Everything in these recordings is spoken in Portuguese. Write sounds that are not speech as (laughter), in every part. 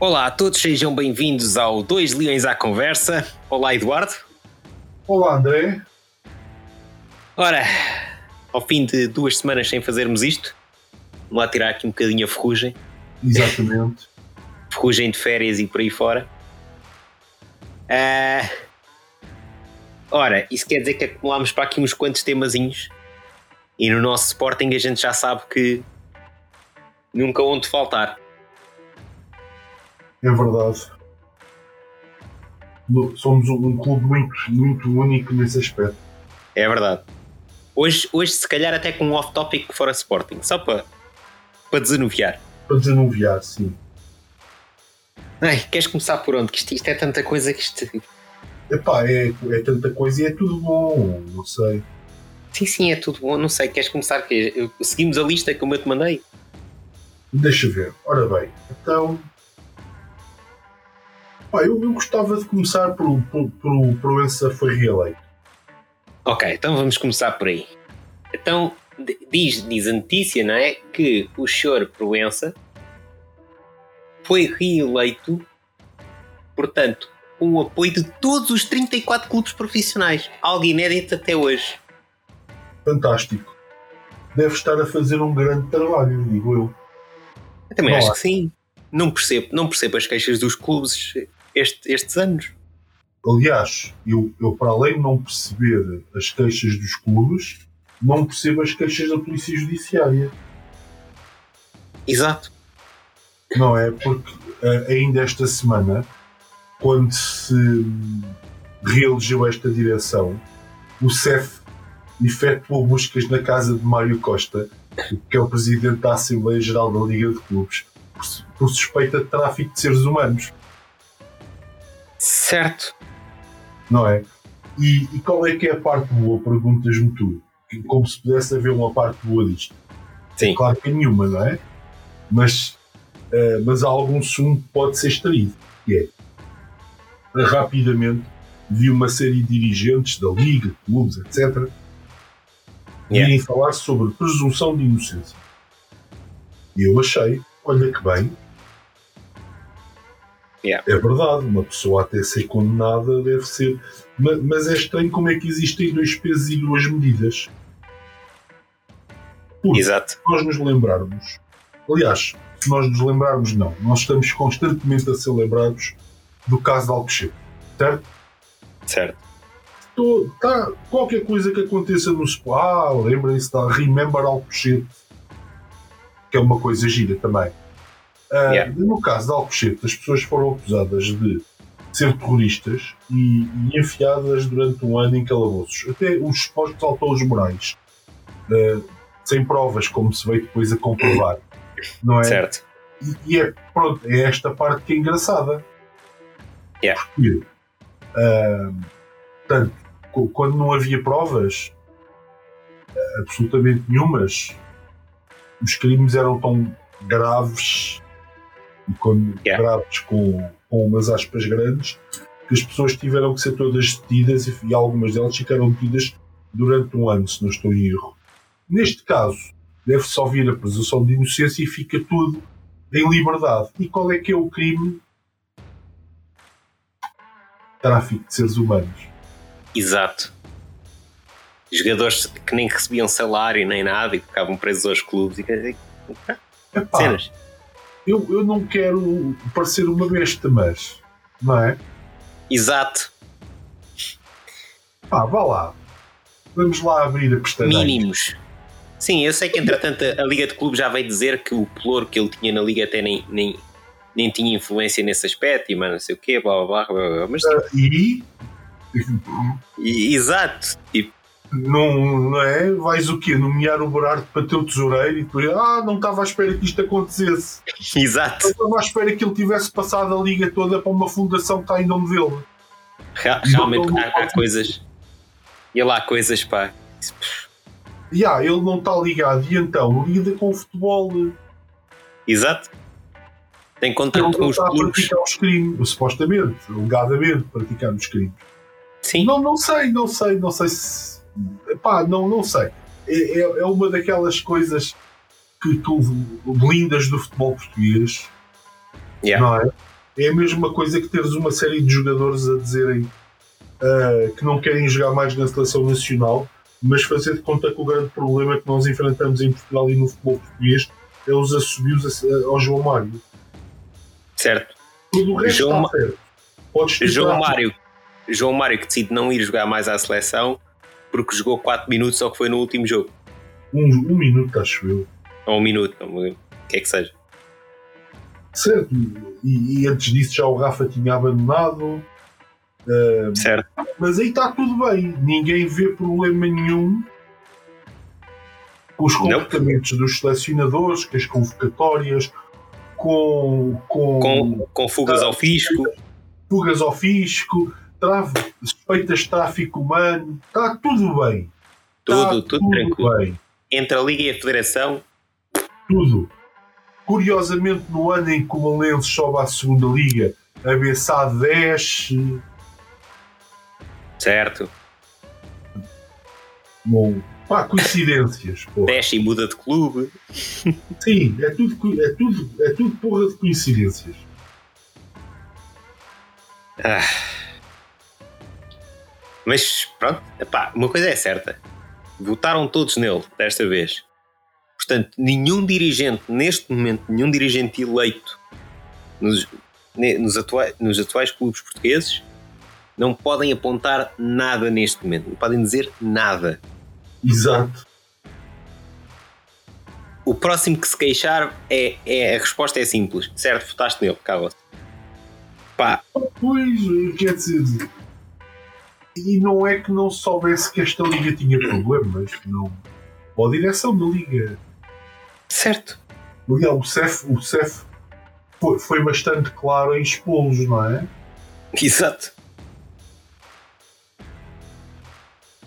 Olá a todos, sejam bem-vindos ao Dois Leões à Conversa. Olá, Eduardo. Olá, André. Ora, ao fim de duas semanas sem fazermos isto, vamos lá tirar aqui um bocadinho a ferrugem. Exatamente. (laughs) ferrugem de férias e por aí fora. Ah, ora, isso quer dizer que acumulámos para aqui uns quantos temazinhos. E no nosso Sporting a gente já sabe que nunca onde faltar. É verdade. Somos um, clube muito, muito único nesse aspecto. É verdade. Hoje, hoje se calhar até com um off-topic fora Sporting, só para, para desanuviar. Para desanuviar, sim. Ai, queres começar por onde? Que isto, isto é tanta coisa que isto. Epá, é, é tanta coisa e é tudo bom. Não sei. Sim, sim, é tudo bom. Não sei, queres começar? Que eu- Seguimos a lista como eu te mandei? Deixa ver. Ora bem, então. Pá, eu, eu gostava de começar por, por, por o Proença foi reeleito. Ok, então vamos começar por aí. Então, diz, diz a notícia, não é? Que o senhor Proença foi reeleito, portanto, com o apoio de todos os 34 clubes profissionais. Algo inédito até hoje. Fantástico. Deve estar a fazer um grande trabalho, digo eu. Eu também Não acho que sim. Não percebo, não percebo as queixas dos clubes este- estes anos. Aliás, eu, eu para além de não perceber as queixas dos clubes, não percebo as queixas da Polícia Judiciária. Exato. Não é? Porque ainda esta semana, quando se reelegeu esta direção, o CEF efetuou buscas na casa de Mário Costa, que é o presidente da Assembleia Geral da Liga de Clubes, por suspeita de tráfico de seres humanos. Certo. não é? E, e qual é que é a parte boa? Perguntas-me tu. Como se pudesse haver uma parte boa disto. Sim. Claro que é nenhuma, não é? Mas, eh, mas há algum sumo que pode ser extraído. Que é, rapidamente, vi uma série de dirigentes da Liga, clubes, etc., Yeah. irem falar sobre presunção de inocência. E eu achei, olha que bem, Yeah. é verdade, uma pessoa até ser condenada deve ser. Ma- Mas é estranho como é que existem dois pesos e duas medidas. Porque Exato. se nós nos lembrarmos, aliás, se nós nos lembrarmos, não, nós estamos constantemente a ser lembrados do caso de Alcochete, certo? Certo. Tô- tá, qualquer coisa que aconteça no Sport, ah, lembrem-se da Remember Alcochete, que é uma coisa gira também. Ah, Yeah. No caso de Alcochete, as pessoas foram acusadas de ser terroristas e, e enfiadas durante um ano em calabouços. Até os supostos autores morais, ah, sem provas, como se veio depois a comprovar. (coughs) Não é? Certo. E, e é, pronto, é esta parte que é engraçada. Yeah. Porque, ah, portanto, quando não havia provas, absolutamente nenhumas, os crimes eram tão graves, quando Yeah. com, com umas aspas grandes, que as pessoas tiveram que ser todas detidas e, e algumas delas ficaram detidas durante um ano, se não estou em erro. Neste caso, deve-se ouvir a presunção de inocência e fica tudo em liberdade. E qual é que é o crime? Tráfico de seres humanos. Exato. Jogadores que nem recebiam salário nem nada e ficavam presos aos clubes e- Epá, cenas. Eu, eu não quero parecer uma besta, mas. Não é? Exato. Pá, vá lá. Vamos lá abrir a pestana. Mínimos. Sim, eu sei que entretanto a Liga de Clubes já veio dizer que o pelouro que ele tinha na Liga até nem, nem, nem tinha influência nesse aspecto e mas não sei o quê, blá blá blá. blá, blá. Mas Ah, E. (laughs) e- exato. Tipo, Não, não é? Vais o quê? Nomear o Berardo para teu tesoureiro e depois. Ah, não estava à espera que isto acontecesse. exato. Não estava à espera que ele tivesse passado a liga toda para uma fundação que está em nome dele. Real- Realmente há, há coisas. E lá há coisas, pá. E ah, ele não está ligado. E então, lida com o futebol. Exato. Tem Ele contato com não os está a clubes. praticar os crimes. Supostamente, alegadamente, praticar os crimes. Sim. Não, não sei, não sei, não sei se. Pá, não, não sei. É, é, é uma daquelas coisas que tu blindas do futebol português, Yeah. não é? é a mesma coisa que teres uma série de jogadores a dizerem uh, que não querem jogar mais na seleção nacional, mas fazer de conta que o grande problema que nós enfrentamos em Portugal e no futebol português é os assobios ao João Mário. Certo. Tudo o resto João, está certo. João Mário, João Mário que decide não ir jogar mais à seleção porque jogou 4 minutos ou que foi no último jogo. Um, um minuto, acho eu. Ou um minuto, o que é que seja. Certo, e, e, antes disso já o Rafa tinha abandonado. Uh, certo. Mas aí está tudo bem, ninguém vê problema nenhum com os comportamentos Não. dos selecionadores, com as convocatórias, com. Com, com, com fugas ao fisco. Fugas ao fisco, trave, suspeitas de tráfico humano, está tudo bem. Tudo, tudo, tudo tranquilo. Bem. Entre a Liga e a Federação. Tudo. Curiosamente, no ano em que o Malense sobe à segunda Liga, a BSA desce. Certo. Bom, pá, coincidências. Porra. Desce e muda de clube. Sim, é tudo, é tudo, é tudo porra de coincidências. Ah. Mas pronto, epá, uma coisa é certa. Votaram todos nele desta vez. Portanto, nenhum dirigente, neste momento, nenhum dirigente eleito nos, nos, atuais, nos atuais clubes portugueses não podem apontar nada neste momento, não podem dizer nada. Exato. O próximo que se queixar é, é a resposta é simples, certo? Votaste nele, cala-se. Pá. Pois, quer dizer. E não é que não soubesse que esta liga tinha problemas, não. Ou a direção da liga Certo. O CEF, o CEF foi, foi bastante claro em expô-los, não é? Exato.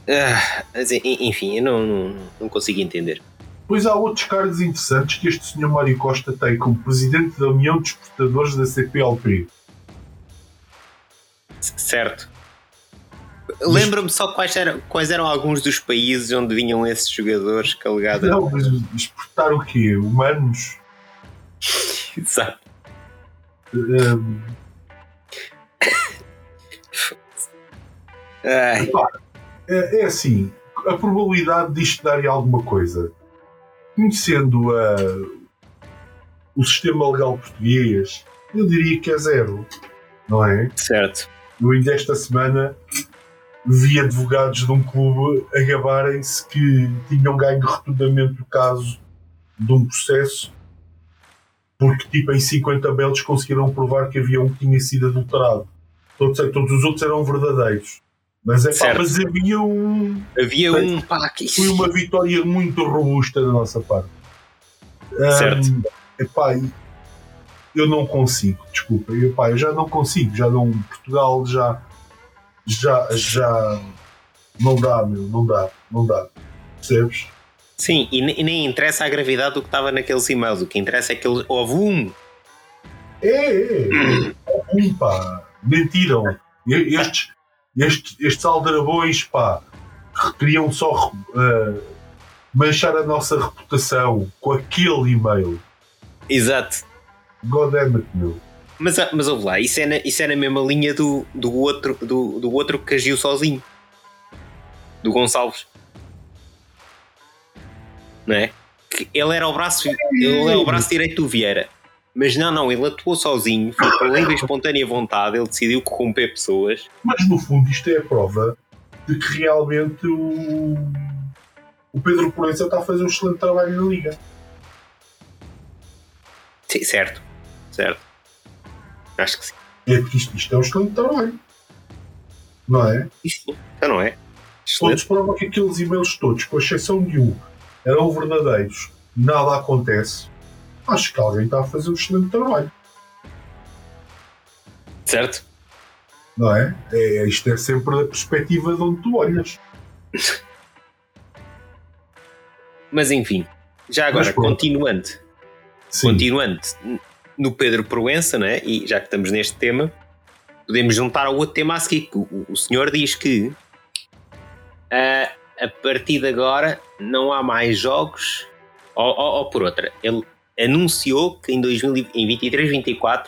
Ah, enfim, eu não, não, não consigo entender. Pois há outros cargos interessantes que este Sr. Mário Costa tem como presidente da União de Exportadores da CPLP. Certo. Lembra-me só quais eram, quais eram alguns dos países onde vinham esses jogadores que alegadamente. Não, mas exportar o quê? Humanos? Exato. Um... é, é assim, a probabilidade disto dar alguma coisa, conhecendo uh, o sistema legal português, eu diria que é zero, não é? Certo. No ainda esta semana vi advogados de um clube a gabarem-se que tinham ganho rotundamente o caso de um processo porque tipo em 50 belos conseguiram provar que havia um que tinha sido adulterado. Todos, todos os outros eram verdadeiros. Mas, é, pá, mas havia um. Havia um. Pá, que... Foi uma vitória muito robusta da nossa parte. Certo. Um, epá, eu não consigo, desculpa. Epá, eu já não consigo. Já não. Portugal já já, já não dá, meu, não dá, não dá. Percebes? Sim, e, e nem interessa a gravidade do que estava naqueles e-mails, o que interessa é que eles. Houve um. É, é, é. um, pá. Mentiram. Estes, estes, estes aldrabões, pá, queriam só uh, manchar a nossa reputação com aquele e-mail. Exato. God damn it, meu. Mas, ah, mas ouve lá, isso é na, isso é na mesma linha do, do, outro, do, do outro que agiu sozinho. Do Gonçalves. Não é? Que ele era o braço, ele é o braço direito do Vieira. Mas não, não, ele atuou sozinho, foi por livre e espontânea vontade, ele decidiu corromper pessoas. Mas no fundo isto é a prova de que realmente o, o Pedro Proença está a fazer um excelente trabalho na Liga. Sim, certo, certo. Acho que sim. É porque isto, isto é um excelente trabalho. Não é? Isto então não é? Todos provam que aqueles e-mails todos, com exceção de um, eram verdadeiros, nada acontece. Acho que alguém está a fazer um excelente trabalho. Certo? Não é? é isto é sempre a perspectiva de onde tu olhas. Mas enfim, já agora, continuando. Sim. Continuando no Pedro Proença, né? e já que estamos neste tema, podemos juntar ao outro tema a seguir. O, o senhor diz que uh, a partir de agora não há mais jogos, ou, ou, ou por outra, ele anunciou que em 2023-24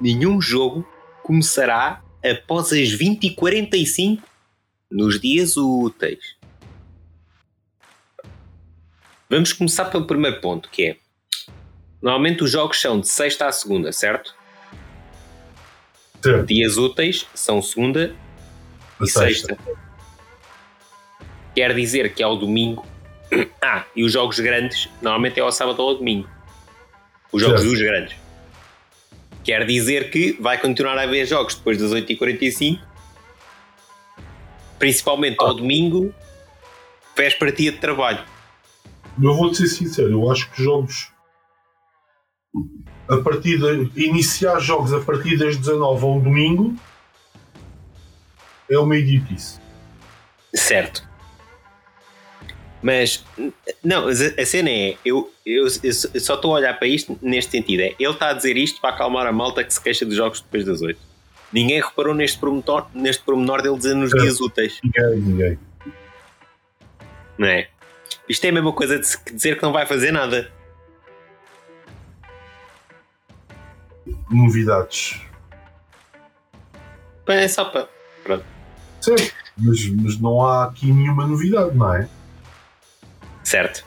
nenhum jogo começará após as 20h45 nos dias úteis. Vamos começar pelo primeiro ponto, que é normalmente os jogos são de sexta à segunda, certo? Certo. Dias úteis são segunda A e sexta. Quer dizer que ao domingo. (clears throat) Ah, e os jogos grandes normalmente é ao sábado ou ao domingo. Os jogos dos grandes. Quer dizer que vai continuar a haver jogos depois das 8h45, principalmente ao domingo, véspera dia de trabalho. Eu vou-te ser sincero, eu acho que jogos a partir de iniciar jogos a partir das 19 ao domingo é uma idiotice. Certo. Mas, não, a cena é, eu, eu, eu só estou a olhar para isto neste sentido. É, ele está a dizer isto para acalmar a malta que se queixa dos jogos depois das 8. Ninguém reparou neste promenor, neste promenor dele dizer nos É. dias úteis, Ninguém, ninguém. não é? Isto é a mesma coisa de dizer que não vai fazer nada. Novidades. É só para. Pronto. Certo, mas, mas não há aqui nenhuma novidade, não é? Certo.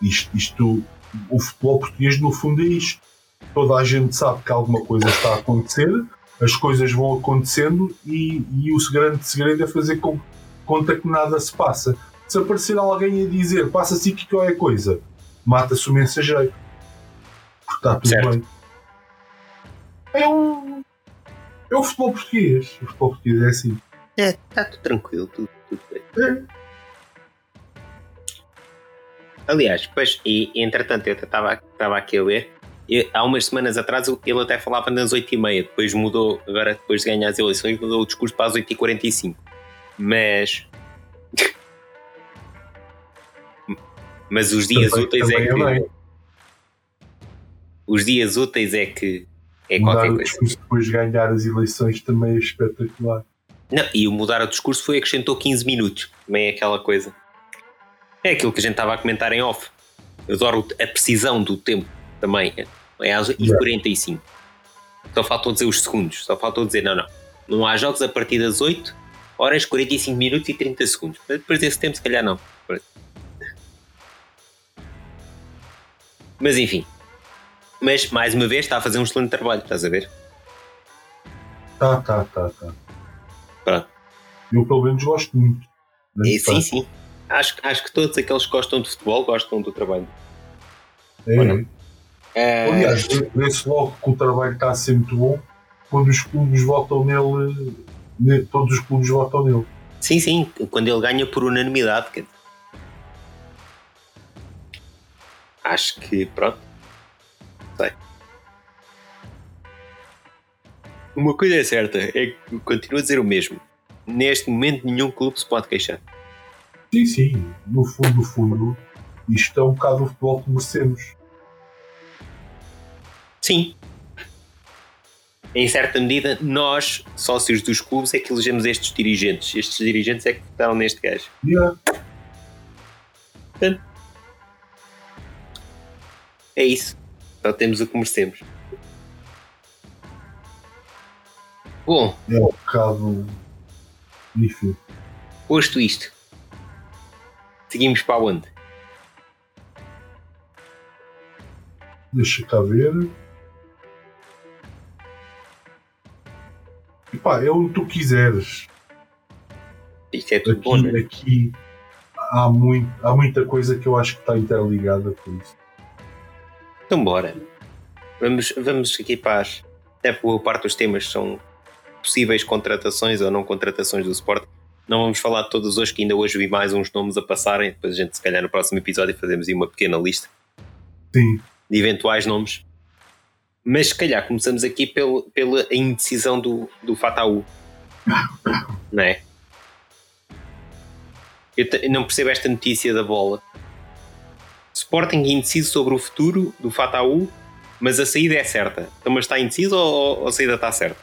Isto, isto, o futebol português no fundo é isto. Toda a gente sabe que alguma coisa está a acontecer, as coisas vão acontecendo e, e o grande segredo é fazer com, conta que nada se passa. Se aparecer alguém a dizer passa-se aqui qualquer coisa, mata-se o mensageiro. Porque está tudo Certo. bem. É um. É o futebol português. O futebol português é assim. É, está tudo tranquilo, tudo, tudo bem. É. Aliás, pois, e entretanto eu estava estava aqui a ler, e há umas semanas atrás ele até falava nas 8h30, depois mudou, agora depois de ganhar as eleições, mudou o discurso para as 8h45. Mas. (laughs) Mas os dias Também- úteis é também que. bem. Os dias úteis é que. É Mudar qualquer o coisa. discurso depois de ganhar as eleições também é espetacular. Não, e o mudar o discurso foi acrescentou 15 minutos. Também é aquela coisa. É aquilo que a gente estava a comentar em off. Eu adoro a precisão do tempo também. É às 45 Só faltou dizer os segundos. Só faltou dizer, não, não. Não há jogos a partir das 8 horas, 45 minutos e 30 segundos. Mas Depois desse tempo, se calhar não. Mas enfim. Mas, mais uma vez, está a fazer um excelente trabalho, estás a ver? Tá, tá, tá, tá. Pronto. Eu pelo menos gosto muito. E, sim, sim. Acho, acho que todos aqueles que gostam de futebol gostam do trabalho. É. Ou não? É, Aliás, vê-se logo que o trabalho está a ser muito bom quando os clubes votam nele. ne- Todos os clubes votam nele. sim, sim. Quando ele ganha por unanimidade. Acho que, pronto. Sei. Uma coisa é certa, é que continuo a dizer o mesmo. Neste momento, nenhum clube se pode queixar. Sim, sim. No fundo, no fundo, isto é um bocado o futebol que merecemos. Sim. Em certa medida, nós, sócios dos clubes, é que elegemos estes dirigentes. Estes dirigentes é que votaram neste gajo. Yeah. É isso. Só temos o que merecemos. Bom, É um bocado. Enfim. posto isto, seguimos para onde? Deixa cá ver. Epá, é onde tu quiseres. Isto é tudo bom, Aqui, não é? aqui há, muito, há muita coisa que eu acho que está interligada com isso. Então bora. Vamos, vamos aqui para as... Até boa parte dos temas são possíveis contratações ou não contratações do Sport. Não vamos falar de todos hoje, que ainda hoje vi mais uns nomes a passarem. Depois a gente, se calhar, no próximo episódio fazemos aí uma pequena lista Sim, de eventuais nomes. Mas se calhar começamos aqui pelo, pela indecisão do, do Fataú. (laughs) Não é? Eu te- não percebo esta notícia da bola. Sporting indeciso sobre o futuro do Fataú, mas a saída é certa. Então, mas está indeciso ou, a saída está certa?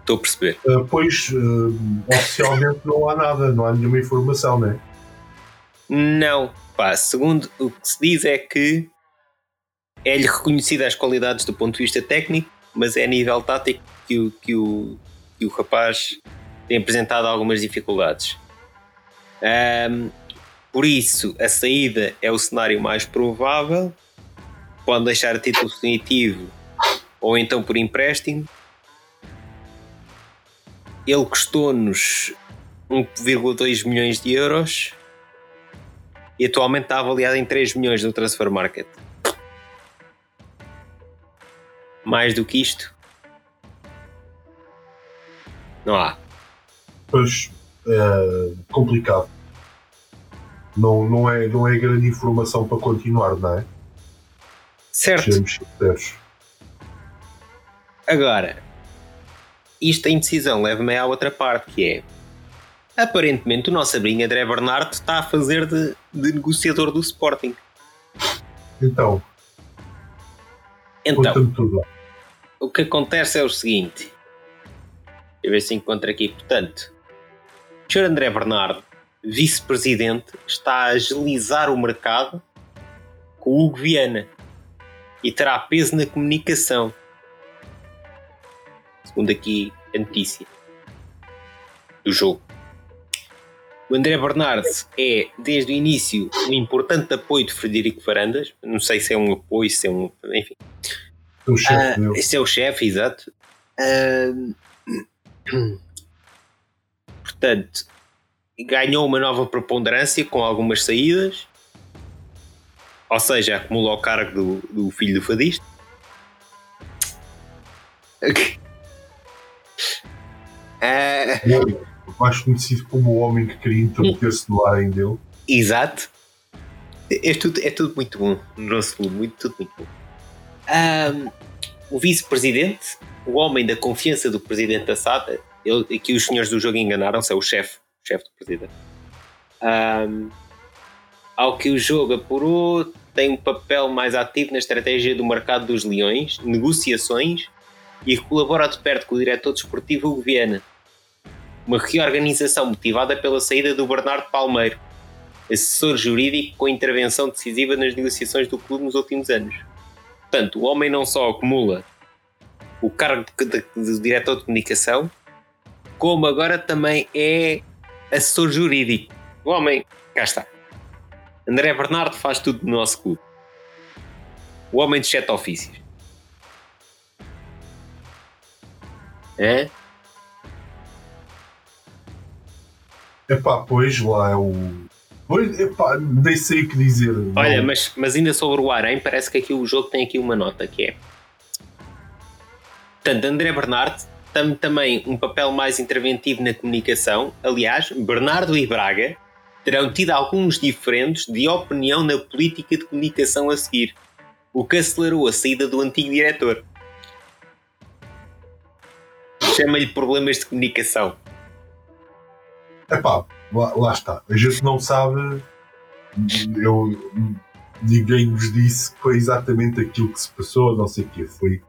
Estou a perceber. Ah, pois ah, oficialmente não há nada, não há nenhuma informação, né? Não, pá, segundo o que se diz é que é-lhe reconhecida as qualidades do ponto de vista técnico, mas é a nível tático que o, que o, que o rapaz tem apresentado algumas dificuldades. Um, por isso, a saída é o cenário mais provável. Pode deixar título definitivo ou então por empréstimo. Ele custou-nos 1,2 milhões de euros e atualmente está avaliado em 3 milhões no Transfer Market. Mais do que isto, não há. Pois, é complicado. Não, não, é, não é grande informação para continuar, não é? Certo. Agora, isto a indecisão leva-me à outra parte, que é aparentemente o nosso abrinho André Bernardo está a fazer de, de negociador do Sporting. Então, então o que acontece é o seguinte: Deixa eu ver se encontro aqui. Portanto, Sr. André Bernardo, vice-presidente, está a agilizar o mercado com o Hugo Viana e terá peso na comunicação. Segundo aqui a notícia do jogo. O André Bernardo é, desde o início, um importante apoio de Frederico Varandas. Não sei se é um apoio, se é um. Enfim. O chefe. Uh, esse é o chefe, exato. Uh, (clears throat) Portanto, ganhou uma nova preponderância com algumas saídas, ou seja, acumula o cargo do, do filho do fadista. (laughs) Uh, mais conhecido como o homem que queria interromper-se no ar em dele. Exato. É tudo, é tudo muito bom no nosso clube, muito, tudo muito bom. Um, o vice-presidente o homem da confiança do presidente da SATA, ele, aqui os senhores do jogo enganaram-se, é o chefe, o chefe do presidente. Um, ao que o jogo apurou, tem um papel mais ativo na estratégia do mercado dos leões, negociações e colabora de perto com o diretor desportivo Hugo Viana. Uma reorganização motivada pela saída do Bernardo Palmeiro, assessor jurídico com intervenção decisiva nas negociações do clube nos últimos anos. Portanto, o homem não só acumula o cargo de, de, de diretor de comunicação, como agora também é assessor jurídico. O homem, cá está. André Bernardo faz tudo no nosso clube. O homem de sete ofícios. É? Epá, pois lá é o. Pois, epá, nem sei o que dizer. Olha, mas, mas ainda sobre o Arém, parece que aqui o jogo tem aqui uma nota que é Portanto, André Bernardo tem também um papel mais interventivo na comunicação. Aliás, Bernardo e Braga terão tido alguns diferentes de opinião na política de comunicação a seguir, o que acelerou a saída do antigo diretor. Chama-lhe problemas de comunicação. Epá, lá, lá está. A gente não sabe. Eu, ninguém nos disse que foi exatamente aquilo que se passou, não sei o quê. Foi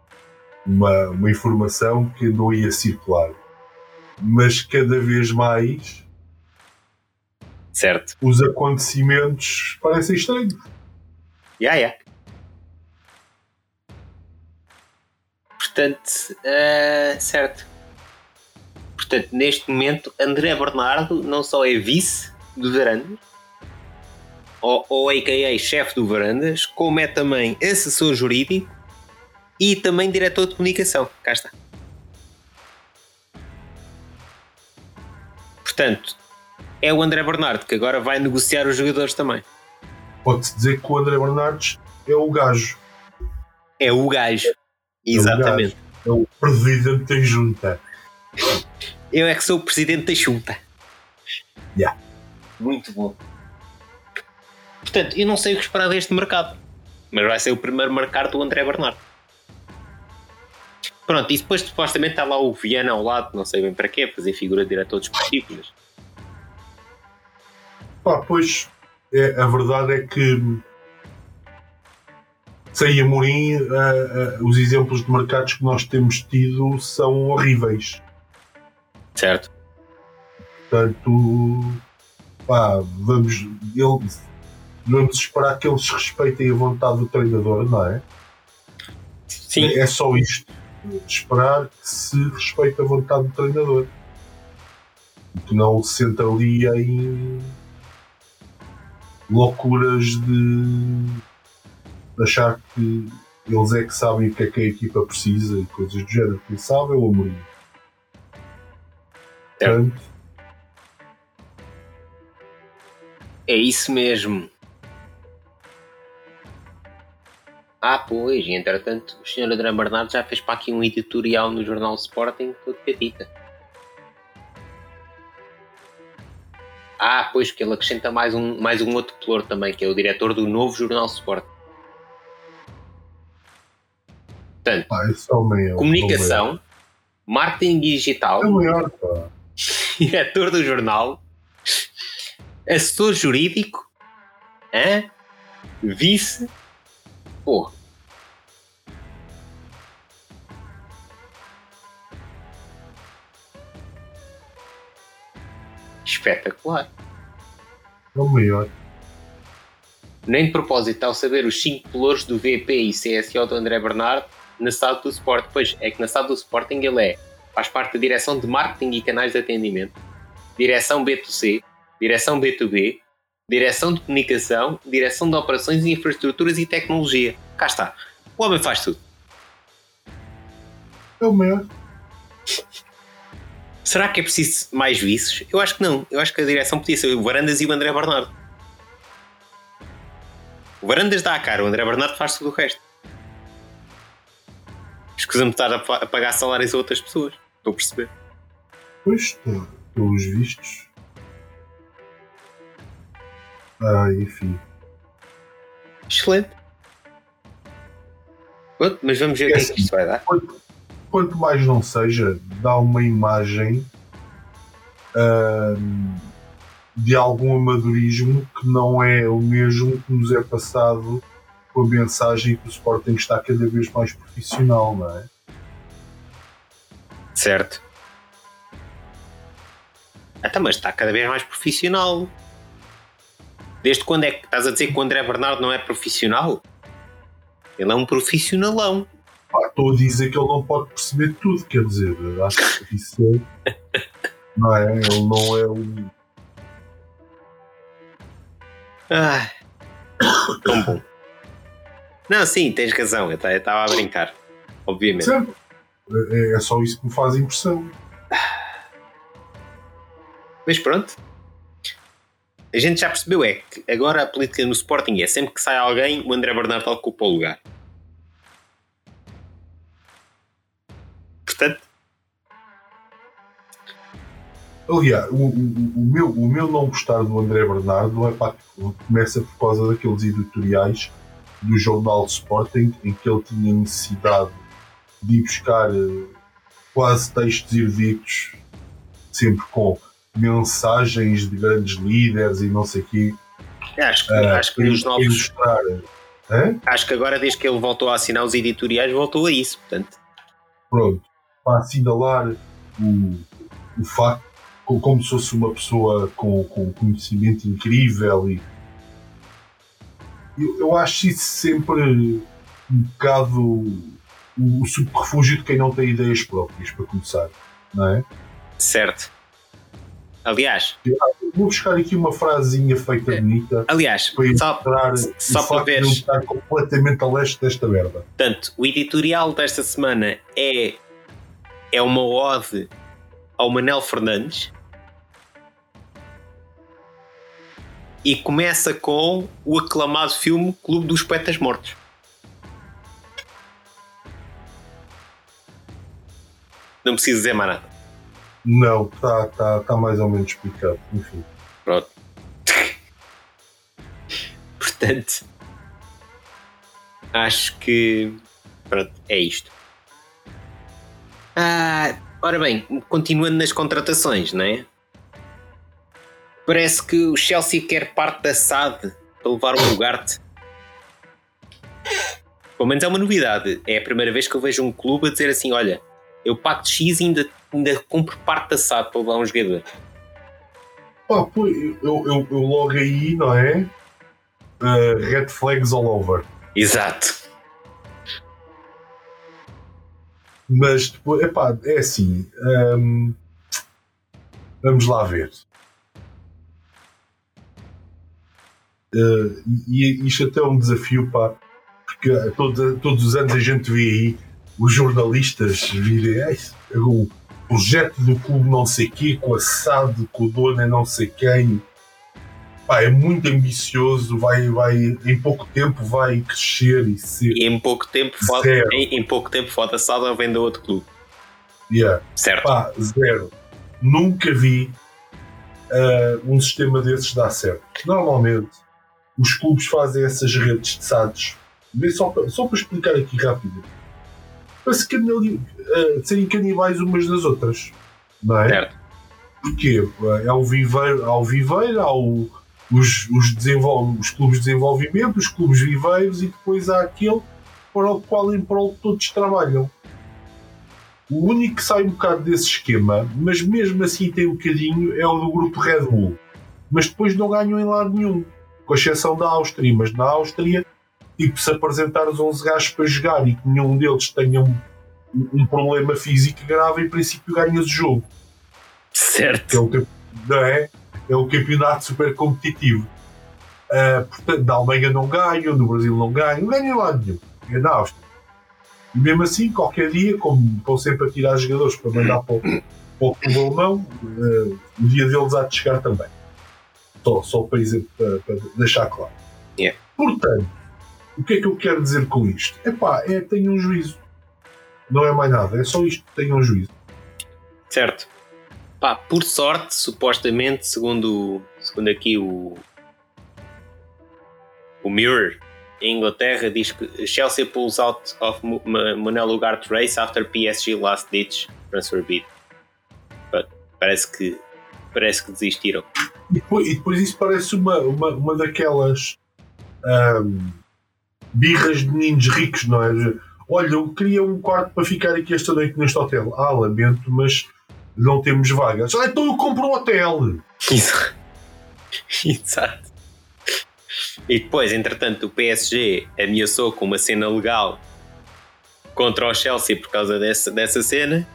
uma, uma informação que não ia circular. Mas cada vez mais certo. os acontecimentos parecem estranhos. Yeah, yeah. Portanto, uh, certo. Portanto, neste momento, André Bernardo não só é vice do Varandas, ou, ou a.k.a. chefe do Varandas, como é também assessor jurídico e também diretor de comunicação. Cá está. Portanto, é o André Bernardo que agora vai negociar os jogadores também. Pode-se dizer que o André Bernardes é o gajo. É o gajo. Exatamente. É o, gajo. é o presidente da junta. Eu é que sou o presidente da junta. Yeah. Muito bom. Portanto, eu não sei o que esperar deste mercado. Mas vai ser o primeiro mercado do André Bernardo. Pronto, e depois supostamente está lá o Viana ao lado, não sei bem para quê, fazer figura de diretor desportivo. Mas... Pá, pois é, a verdade é que sem Amorim, uh, uh, os exemplos de mercados que nós temos tido são horríveis. Certo. Portanto, pá, vamos, ele, vamos esperar que eles respeitem a vontade do treinador, não é? Sim. É só isto. De Esperar que se respeite a vontade do treinador. Que não se senta ali em loucuras de achar que eles é que sabem o que é que a equipa precisa e coisas do género. Quem sabe é o Amorim. Portanto, É isso mesmo. Ah, pois, e entretanto, o Sr. André Bernardo já fez para aqui um editorial no jornal Sporting todo catita. Ah, pois, que ele acrescenta mais um, mais um outro pelouro também, que é o diretor do novo jornal Sport. Portanto, pá, esse homem é comunicação, marketing digital, É (laughs) diretor do jornal, assessor jurídico, hã? vice, porra. Espetacular. O maior. Nem de propósito, ao saber os 5 pelouros do VP e CSO do André Bernardo na SAD do Sport. Pois é que na SAD do Sporting ele é, faz parte da direção de marketing e canais de atendimento, direção B2C, direção B2B, direção de comunicação, direção de operações e infraestruturas e tecnologia. Cá está. O homem faz tudo. É o maior. Será que é preciso mais vices? Eu acho que não. Eu acho que a direção podia ser o Varandas e o André Bernardo. O Varandas dá a cara, o André Bernardo faz tudo o resto. Escusa-me estar a, a pagar salários a outras pessoas. Estou a perceber. Pois, está, pelos vistos. Ah, enfim. Excelente. Pronto, mas vamos ver o que é que isto vai dar. Quanto, quanto mais não seja, dá uma imagem de algum amadorismo que não é o mesmo que nos é passado com a mensagem que o Sporting está cada vez mais profissional, não é? Certo. Até, mas está cada vez mais profissional. Desde quando é que estás a dizer que o André Bernardo não é profissional? Ele é um profissionalão. Estou a dizer que ele não pode perceber tudo, quer dizer, acho que isso é. Não é? Ele não é um. Ah, tão bom. Não, sim, tens razão. Eu estava a brincar. Obviamente. Certo? É, é só isso que me faz impressão. Mas pronto. A gente já percebeu é que agora a política no Sporting é sempre que sai alguém, o André Bernardo ocupa o lugar. Portanto, Aliás, o, o, o meu, o meu não gostar do André Bernardo é pá, começa por causa daqueles editoriais do jornal Sporting em que ele tinha necessidade de buscar eh, quase textos eruditos, sempre com mensagens de grandes líderes e não sei o quê. acho que, ah, acho que os novos. ilustrar. Acho que agora, desde que ele voltou a assinar os editoriais, voltou a isso. Portanto, Pronto, para assinalar o, o facto co- como se fosse uma pessoa com, com conhecimento incrível e eu, eu acho isso sempre um bocado o, o subterfúgio de quem não tem ideias próprias para começar, não é? certo. Aliás, Vou buscar aqui uma frasezinha feita bonita aliás, para só, só para estar completamente a leste desta merda. Portanto, o editorial desta semana é, é uma ode ao Manel Fernandes e começa com o aclamado filme Clube dos Poetas Mortos. Não preciso dizer mais nada. Não, está tá, tá mais ou menos explicado. Enfim. Pronto. (laughs) Portanto, acho que pronto, é isto. Ah, ora bem, continuando nas contratações, não é? Parece que o Chelsea quer parte da SAD para levar o Ugarte. Pelo menos é uma novidade. É a primeira vez que eu vejo um clube a dizer assim: olha, eu pago X e ainda, ainda compro parte da SAD para levar um jogador. Pá, eu, eu, eu logo aí, não é? Uh, red flags all over. Exato. Mas depois, epá, é assim. hum, vamos lá ver. Uh, e isto até é um desafio, pá, porque todos, todos os anos a gente vê aí os jornalistas virem "Ei, o projeto do clube não sei quê, com a SAD, com o dono é não sei quem. Pá, é muito ambicioso, vai, vai, em pouco tempo vai crescer e ser. E em pouco tempo, foda, em, em pouco tempo, foda Salda vende a outro clube. Yeah. Certo? Pá, zero. Nunca vi ah, um sistema desses dar certo. Normalmente, os clubes fazem essas redes de SADs, só, para, só para explicar aqui rápido, para se canali- ah, serem canibais umas das outras. Não é? Certo. Porquê? É o viveiro, há o viveiro, há o- os, os, desenvol- os clubes de desenvolvimento, os clubes viveiros e depois há aquele para o qual em prol todos trabalham. O único que sai um bocado desse esquema, mas mesmo assim tem um bocadinho, é o do grupo Red Bull. Mas depois não ganham em lado nenhum, com exceção da Áustria. Mas na Áustria, tipo, se apresentar os 11 gajos para jogar e que nenhum deles tenha um, um problema físico grave, em princípio ganhas o jogo Certo. é o, é? é o campeonato super competitivo. Ah, portanto, na Alemanha não ganham, no Brasil não ganham, não ganham lá nenhum. É na Áustria. E mesmo assim, qualquer dia, como estão sempre a tirar jogadores para mandar para o, para o alemão, ah, o dia deles há de chegar também. Só, só para, para- para deixar claro. Yeah. Portanto, o que é que eu quero dizer com isto? Epá, é tenham um juízo. Não é mais nada, é só isto, tenham um juízo. Certo. Pá, por sorte, supostamente, segundo, segundo aqui o, o Mirror, em Inglaterra, diz que Chelsea pulls out of Mo- Ma- Manuel Ugarte race after PSG last ditch transfer bid. Parece que parece que desistiram. E depois, e depois isso parece uma, uma, uma daquelas ahm, birras de meninos ricos, não é? Olha, eu queria um quarto para ficar aqui esta noite neste hotel. Ah, lamento, mas não temos vagas. Ah, então eu compro um hotel. Exato. Exato. E depois, entretanto, o PSG ameaçou com uma cena legal contra o Chelsea por causa dessa, dessa cena.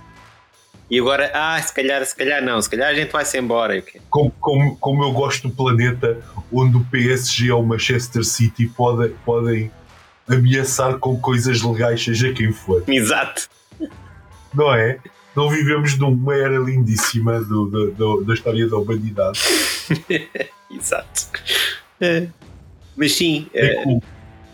E agora, ah, se calhar, se calhar não, se calhar a gente vai-se embora. Como, como, como eu gosto do planeta onde o PSG ou o Manchester City podem, podem ameaçar com coisas legais, seja quem for. Exato. Não é? Não vivemos numa era lindíssima do, do- do- da história da humanidade. (laughs) Exato. É. Mas sim, É o-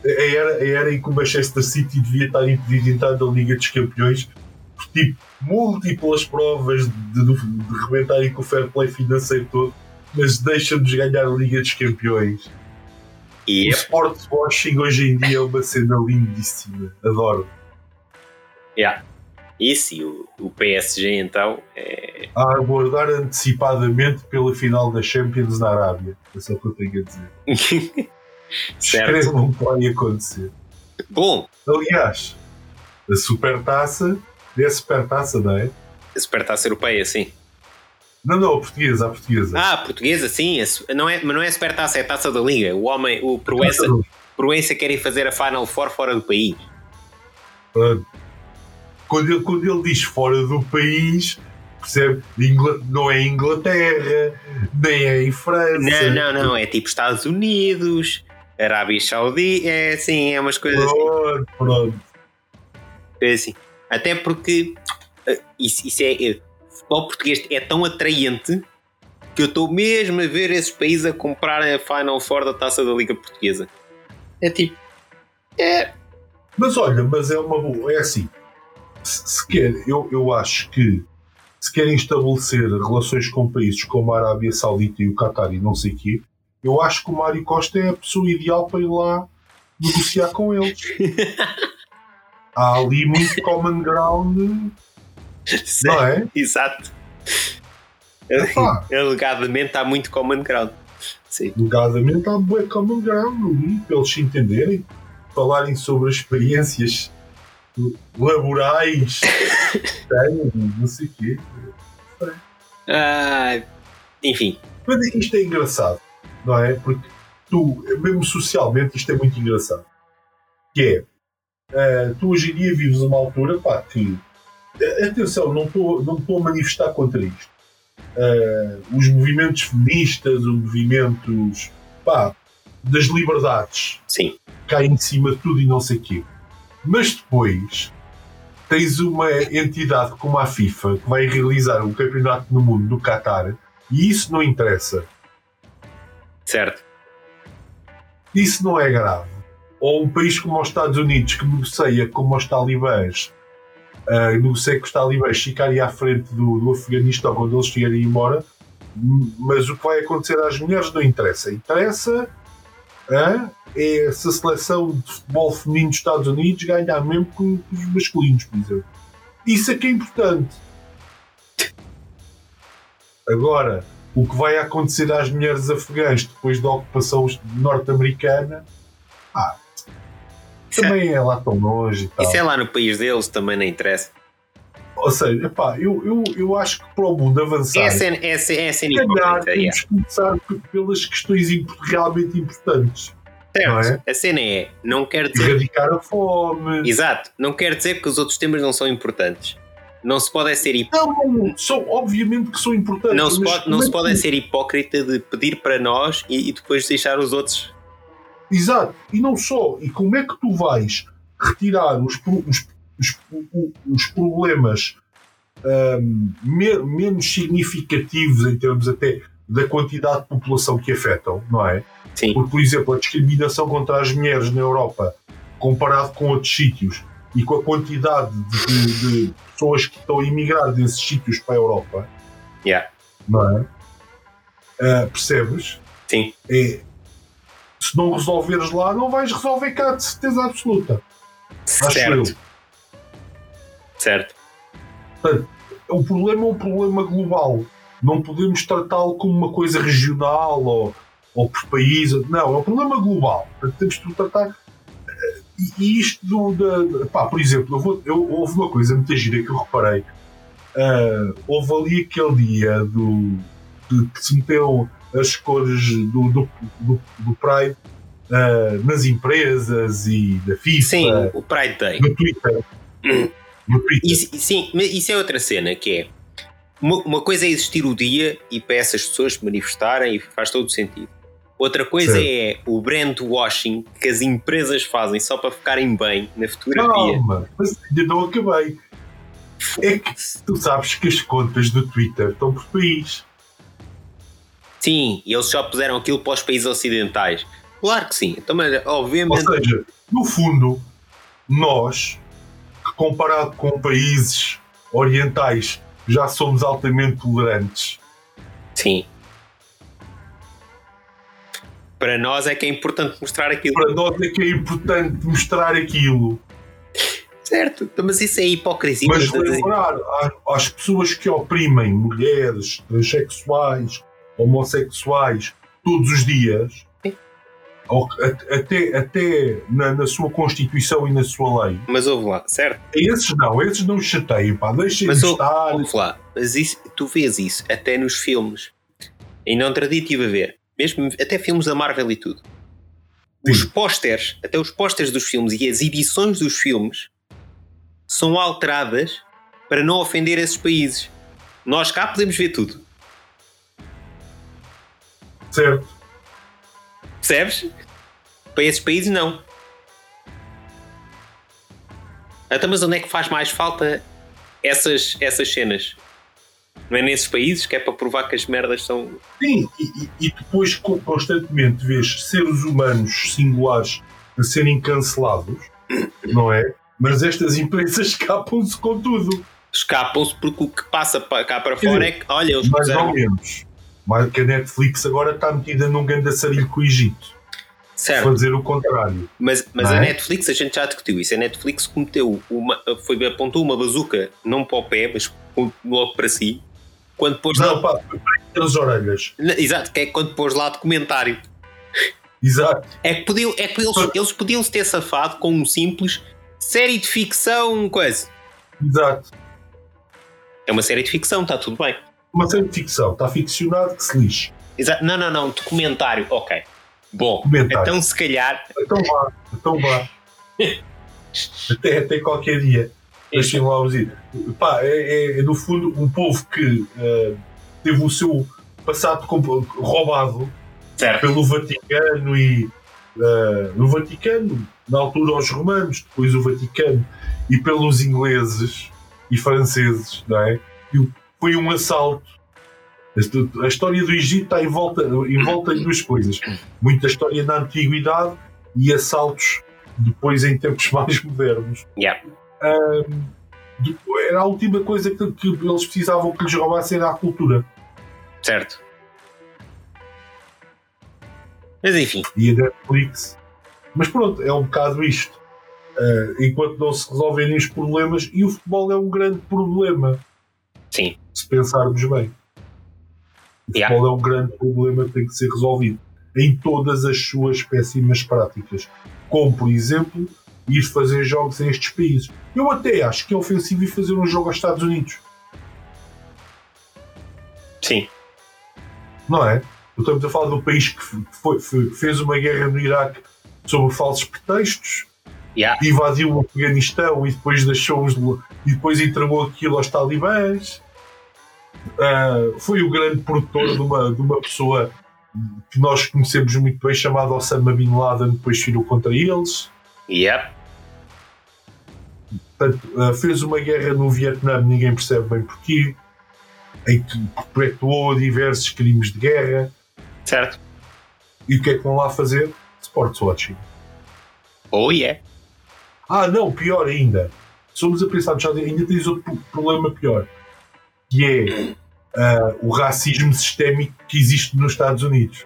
a era, a era em que o Manchester City devia estar impedido de entrar na Liga dos Campeões por tipo múltiplas provas de, de, de rebentarem com o fair play financeiro todo, mas deixam-nos ganhar a Liga dos Campeões. E O sports washing hoje em dia é uma cena lindíssima. Adoro. yeah. isso e o, o PSG então é, A aguardar antecipadamente pela final da Champions na Arábia. É só o que eu tenho a dizer. (laughs) certo. Que vai acontecer. Bom, Aliás, a supertaça é a supertaça, não é? a supertaça europeia, sim. Não, não, a portuguesa, a portuguesa. Ah, a portuguesa, sim, a não é, mas não é a supertaça, é a taça da liga. O homem, o Proença, Proença querem fazer a Final Four fora do país. Pronto. Quando ele, quando ele diz fora do país, percebe? Não é Inglaterra, nem é em França. Não, não, não, é tipo Estados Unidos, Arábia Saudita, é assim, é umas coisas assim. Pronto, pronto. É assim. Até porque eh, isso, isso é, futebol português é tão atraente que eu estou mesmo a ver esses países a comprarem a Final Four da taça da Liga Portuguesa. É tipo. É. Mas olha, mas é uma boa. É assim. Se, se quer, eu, eu acho que se querem estabelecer relações com países como a Arábia Saudita e o Qatar e não sei o quê, eu acho que o Mário Costa é a pessoa ideal para ir lá negociar com eles. (laughs) Há ali muito common ground, não é? Exato. Epá. Alegadamente há muito common ground. Sim. Alegadamente há bué common ground ali, para eles se entenderem, falarem sobre as experiências laborais que têm, não sei o quê. Ah, enfim. Mas isto é engraçado, não é? Porque tu, mesmo socialmente, isto é muito engraçado. Que é, eh, tu hoje em dia vives uma altura pá, que atenção, não estou não a manifestar contra isto. Uh, os movimentos feministas, os movimentos pá, das liberdades Sim. caem em cima de tudo e não sei o quê. Mas depois tens uma entidade como a FIFA que vai realizar um campeonato no mundo do Qatar e isso não interessa. Certo. Isso não é grave. Ou um país como os Estados Unidos que negocia como os talibãs, uh, negocia com os talibãs ficarem à frente do, do Afeganistão quando eles estiverem embora, mas o que vai acontecer às mulheres não interessa. Interessa uh, é se a seleção de futebol feminino dos Estados Unidos ganhar mesmo com os masculinos, por exemplo. Isso é que é importante. Agora, o que vai acontecer às mulheres afegãs depois da ocupação norte-americana, ah, também é... é lá tão longe. E tal. Isso é lá no país deles, também não interessa. Ou seja, epá, eu, eu, eu acho que para o mundo avançar. É cena, é, é cena calhar, temos que começar pelas questões realmente importantes. Certo. É? A cena é, não quer dizer. Erradicar a fome. Exato. Não quer dizer que os outros temas não são importantes. Não se pode ser hipócrita. Não, são, obviamente que são importantes. Não se pode, não se pode ser hipócrita de pedir para nós e, e, depois deixar os outros. Exato. E não só. E como é que tu vais retirar os, os, os, os problemas um, me, menos significativos em termos até da quantidade de população que afetam, não é? Sim. Porque, por exemplo, a discriminação contra as mulheres na Europa, comparado com outros sítios, e com a quantidade de, de pessoas que estão a emigrar desses sítios para a Europa, yeah. não é? Uh, percebes? Sim. É, se não resolveres lá, não vais resolver cá de certeza absoluta. Certo. Certo. Portanto, o problema é um problema global. Não podemos tratá-lo como uma coisa regional ou, ou por país. Não, é um problema global. Portanto, temos de tratar e, isto do, da, pá, por exemplo, eu vou, eu, houve uma coisa muito gira que eu reparei. Uh, houve ali aquele dia do, de, que se meteram as cores do, do, do, do Pride uh, nas empresas e da FIFA. Sim, o Pride Day. No Twitter. no Twitter. Isso, sim, mas isso é outra cena que é uma, uma coisa é existir o dia e para essas pessoas se manifestarem e faz todo o sentido. Outra coisa certo. é o brand washing que as empresas fazem só para ficarem bem na fotografia. Calma, mas ainda não acabei. É que tu sabes que as contas do Twitter estão por país. Sim, e eles só puseram aquilo para os países ocidentais. Claro que sim. Então, mas, obviamente. Ou seja, no fundo, nós, comparado com países orientais, já somos altamente tolerantes. Sim para nós é que é importante mostrar aquilo. Para nós é que é importante mostrar aquilo. Certo, então, mas isso é hipocrisia. Mas lembrar às pessoas que oprimem mulheres, transexuais, homossexuais, todos os dias, até, até na, na, sua Constituição e na sua lei. Mas ouve lá, certo? Esses não, esses não chateiam, pá, deixem-me estar. Ouve lá, mas isso, tu vês isso até nos filmes. E não traditivo a ver mesmo até filmes da Marvel e tudo. Os pósteres, até os pósteres dos filmes e as edições dos filmes são alteradas para não ofender esses países. Nós cá podemos ver tudo. Certo. Percebes? Para esses países, não. Então, mas onde é que faz mais falta essas, essas cenas? Não é nesses países que é para provar que as merdas são. Sim, e, e depois constantemente vês seres humanos singulares a serem cancelados, não é? Mas estas empresas (laughs) escapam-se com tudo. Escapam-se porque o que passa cá para fora é que, olha, eles Mais puseram... ou menos. Mas que a Netflix agora está metida num grande assarilho com o Egito. Certo. Fazer o contrário. Mas, mas é? a Netflix, a gente já discutiu isso. A Netflix cometeu uma, foi, apontou uma bazuca, não para o pé, mas logo para si, quando pôs não, lá. Pá, as orelhas. Exato, que é quando pôs lá documentário. Exato. É que, podiam, é que eles, eles podiam se ter safado com um simples série de ficção, coisa. Exato. É uma série de ficção, está tudo bem. Uma série de ficção, está ficcionado que se lixe. Exato. Não, não, não, documentário, ok. Bom, documentário. então se calhar. Então vá, então vá. (laughs) até, até qualquer dia. Deixem lá os Pá, é, é, é, no fundo um povo que uh, teve o seu passado roubado certo. pelo Vaticano e uh, no Vaticano, na altura aos romanos, depois o Vaticano e pelos ingleses e franceses, não é? E foi um assalto. A história do Egito está em volta, em volta de duas coisas. Muita história na antiguidade e assaltos depois em tempos (laughs) mais modernos. Yeah. Um, era a última coisa que, que, eles precisavam que lhes roubassem era a cultura. Certo. Mas enfim. E a Netflix. Mas pronto, é um bocado isto. Uh, enquanto não se resolverem os problemas, e o futebol é um grande problema. Sim. Se pensarmos bem. O yeah. futebol é um grande problema que tem que ser resolvido em todas as suas péssimas práticas. Como, por exemplo, ir fazer jogos a estes países. Eu até acho que é ofensivo ir fazer um jogo aos Estados Unidos. Sim. Não é? Estamos a falar do país que foi, foi, fez uma guerra no Iraque sob falsos pretextos, yeah. invadiu o Afeganistão e depois deixou-os e depois entregou aquilo aos talibãs. Uh, foi o grande produtor de uma, de uma pessoa que nós conhecemos muito bem, chamada Osama Bin Laden, depois virou contra eles. Yep. Portanto, uh, fez uma guerra no Vietnã, ninguém percebe bem porquê, em que perpetuou diversos crimes de guerra. Certo. E o que é que vão lá fazer? Sports watching. Oh yeah. Ah, não, pior ainda. Somos a pensar, já ainda tens outro problema pior, que é uh, o racismo sistémico que existe nos Estados Unidos.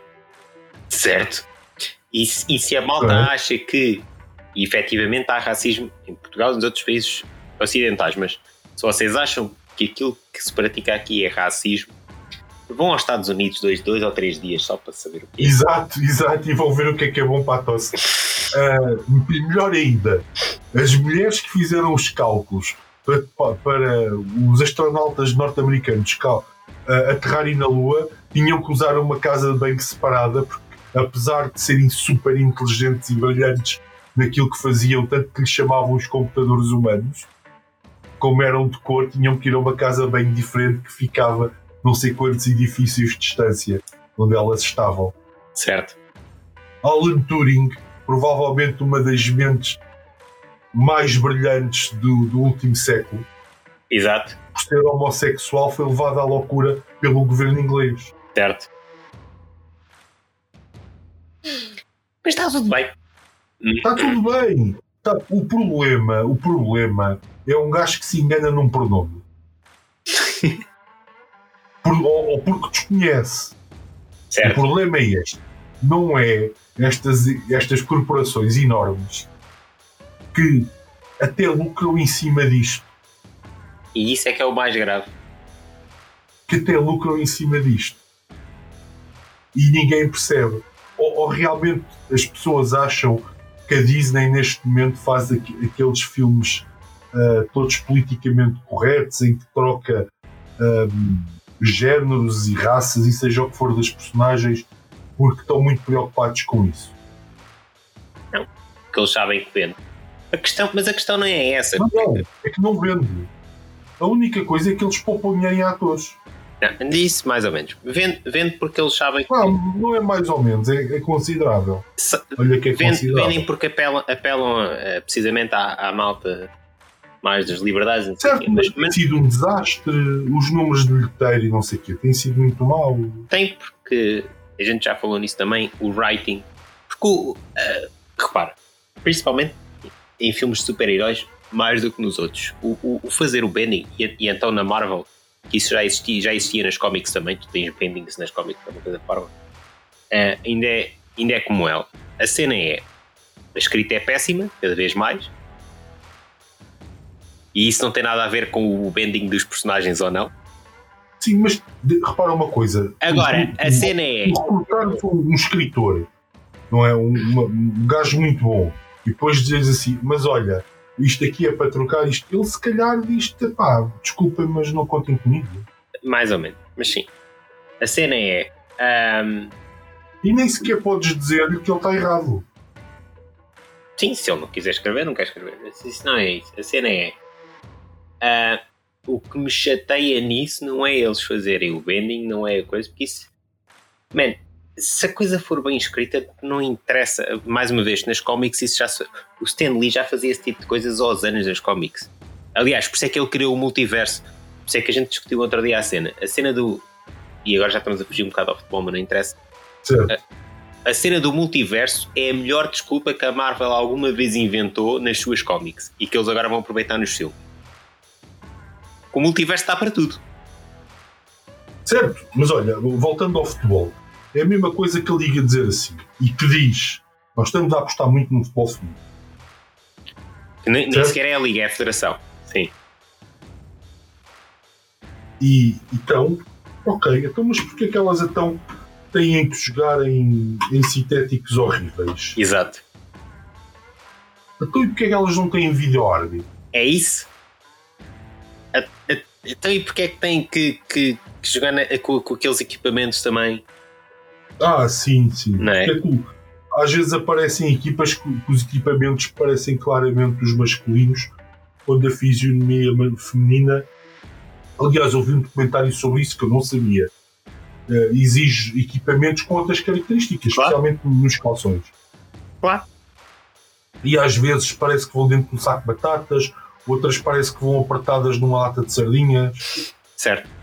Certo. E, e se a malta é. acha que efetivamente há racismo em Portugal e nos outros países ocidentais, mas se vocês acham que aquilo que se pratica aqui é racismo, vão aos Estados Unidos dois, dois ou três dias só para saber o que é. Exato, exato, e vão ver o que é que é bom para a tosse. Uh, (laughs) melhor ainda, as mulheres que fizeram os cálculos para, para os astronautas norte-americanos uh, aterrarem na Lua tinham que usar uma casa de banho separada, porque apesar de serem super inteligentes e brilhantes naquilo que faziam, tanto que lhes chamavam os computadores humanos, como eram de cor, tinham que ir a uma casa bem diferente que ficava não sei quantos edifícios de distância onde elas estavam. Certo. Alan Turing, provavelmente uma das mentes mais brilhantes do, do último século. Exato. Por ser homossexual, foi levado à loucura pelo governo inglês. Certo. Mas está tudo bem. Está tudo bem. Tá, o problema, o problema é um gajo que se engana num pronome. (laughs) Por, ou, ou, porque desconhece. Certo. O problema é este. Não é estas, estas corporações enormes que até lucram em cima disto. E isso é que é o mais grave. Que até lucram em cima disto. E ninguém percebe. Ou, ou realmente as pessoas acham que a Disney neste momento faz aqueles filmes uh, todos politicamente corretos em que troca um, géneros e raças e seja o que for das personagens porque estão muito preocupados com isso. Não, porque eles sabem que vende. A questão, mas a questão não é essa. Não, não, é que não vende. A única coisa é que eles poupam dinheiro em atores. Não, disse mais ou menos. Vende, vende porque eles sabem que. Não, não é mais ou menos, é, é considerável. Se, Olha que é vende, considerável. Vendem porque apelam, apelam uh, precisamente à, à, malta mais das liberdades. Certo, mas, tem sido um desastre. Os números de bilheteiro e não sei o quê têm sido muito mal. Tem, porque a gente já falou nisso também, o writing. Porque, uh, repara, principalmente em filmes de super-heróis, mais do que nos outros. O, o, o fazer o bending, e, e, então na Marvel, que isso já existia, já existia nas cómics também, tu tens bendings nas cómics, é uma coisa parva, uh, ainda, é, ainda é como ela. A cena é, a escrita é péssima, cada vez mais, e isso não tem nada a ver com o bending dos personagens ou não. Sim, mas de, repara uma coisa. Agora, um, a cena é. Recrutar um, um escritor, não é? Um, um gajo muito bom, e depois dizes assim: Mas olha, isto aqui é para trocar isto. Ele se calhar diz pá, desculpem, mas não contem comigo. Mais ou menos, mas sim. A cena é. Um... E nem sequer podes dizer-lhe que ele está errado. Sim, se ele não quiser escrever, não quer escrever. Isso não é isso. A cena é. Uh, o que me chateia nisso não é eles fazerem o bending, não é a coisa, porque isso. Man, se a coisa for bem escrita, não interessa. Mais uma vez, nas cómics, isso já. O Stan Lee já fazia esse tipo de coisas aos anos nas cómics. Aliás, por isso é que ele criou o multiverso. Por isso é que a gente discutiu outro dia a cena. A cena do. E agora já estamos a fugir um bocado ao futebol, mas não interessa. A, a cena do multiverso é a melhor desculpa que a Marvel alguma vez inventou nas suas cómics e que eles agora vão aproveitar nos filmes. O multiverso está para tudo. Certo, mas olha, voltando ao futebol, é a mesma coisa que a Liga dizer assim, e que diz: nós estamos a apostar muito no futebol feminino. Nem, nem sequer é a Liga, é a Federação. Sim. E então, ok, então, mas porquê que elas então têm que jogar em, em sintéticos horríveis? Exato. Então e porquê que elas não têm vídeo árbitro? É isso? Então e porquê é que têm que, que, que jogar na, com, com, aqueles equipamentos também? Ah, sim, sim. Não é? Porque, às vezes aparecem equipas que os equipamentos parecem claramente os masculinos, quando a fisionomia feminina. Aliás, ouvi um documentário sobre isso que eu não sabia. Uh, exige equipamentos com outras características, claro. especialmente nos calções. Claro. E às vezes parece que vão dentro do saco de batatas, outras parece que vão apertadas numa lata de sardinhas. Certo.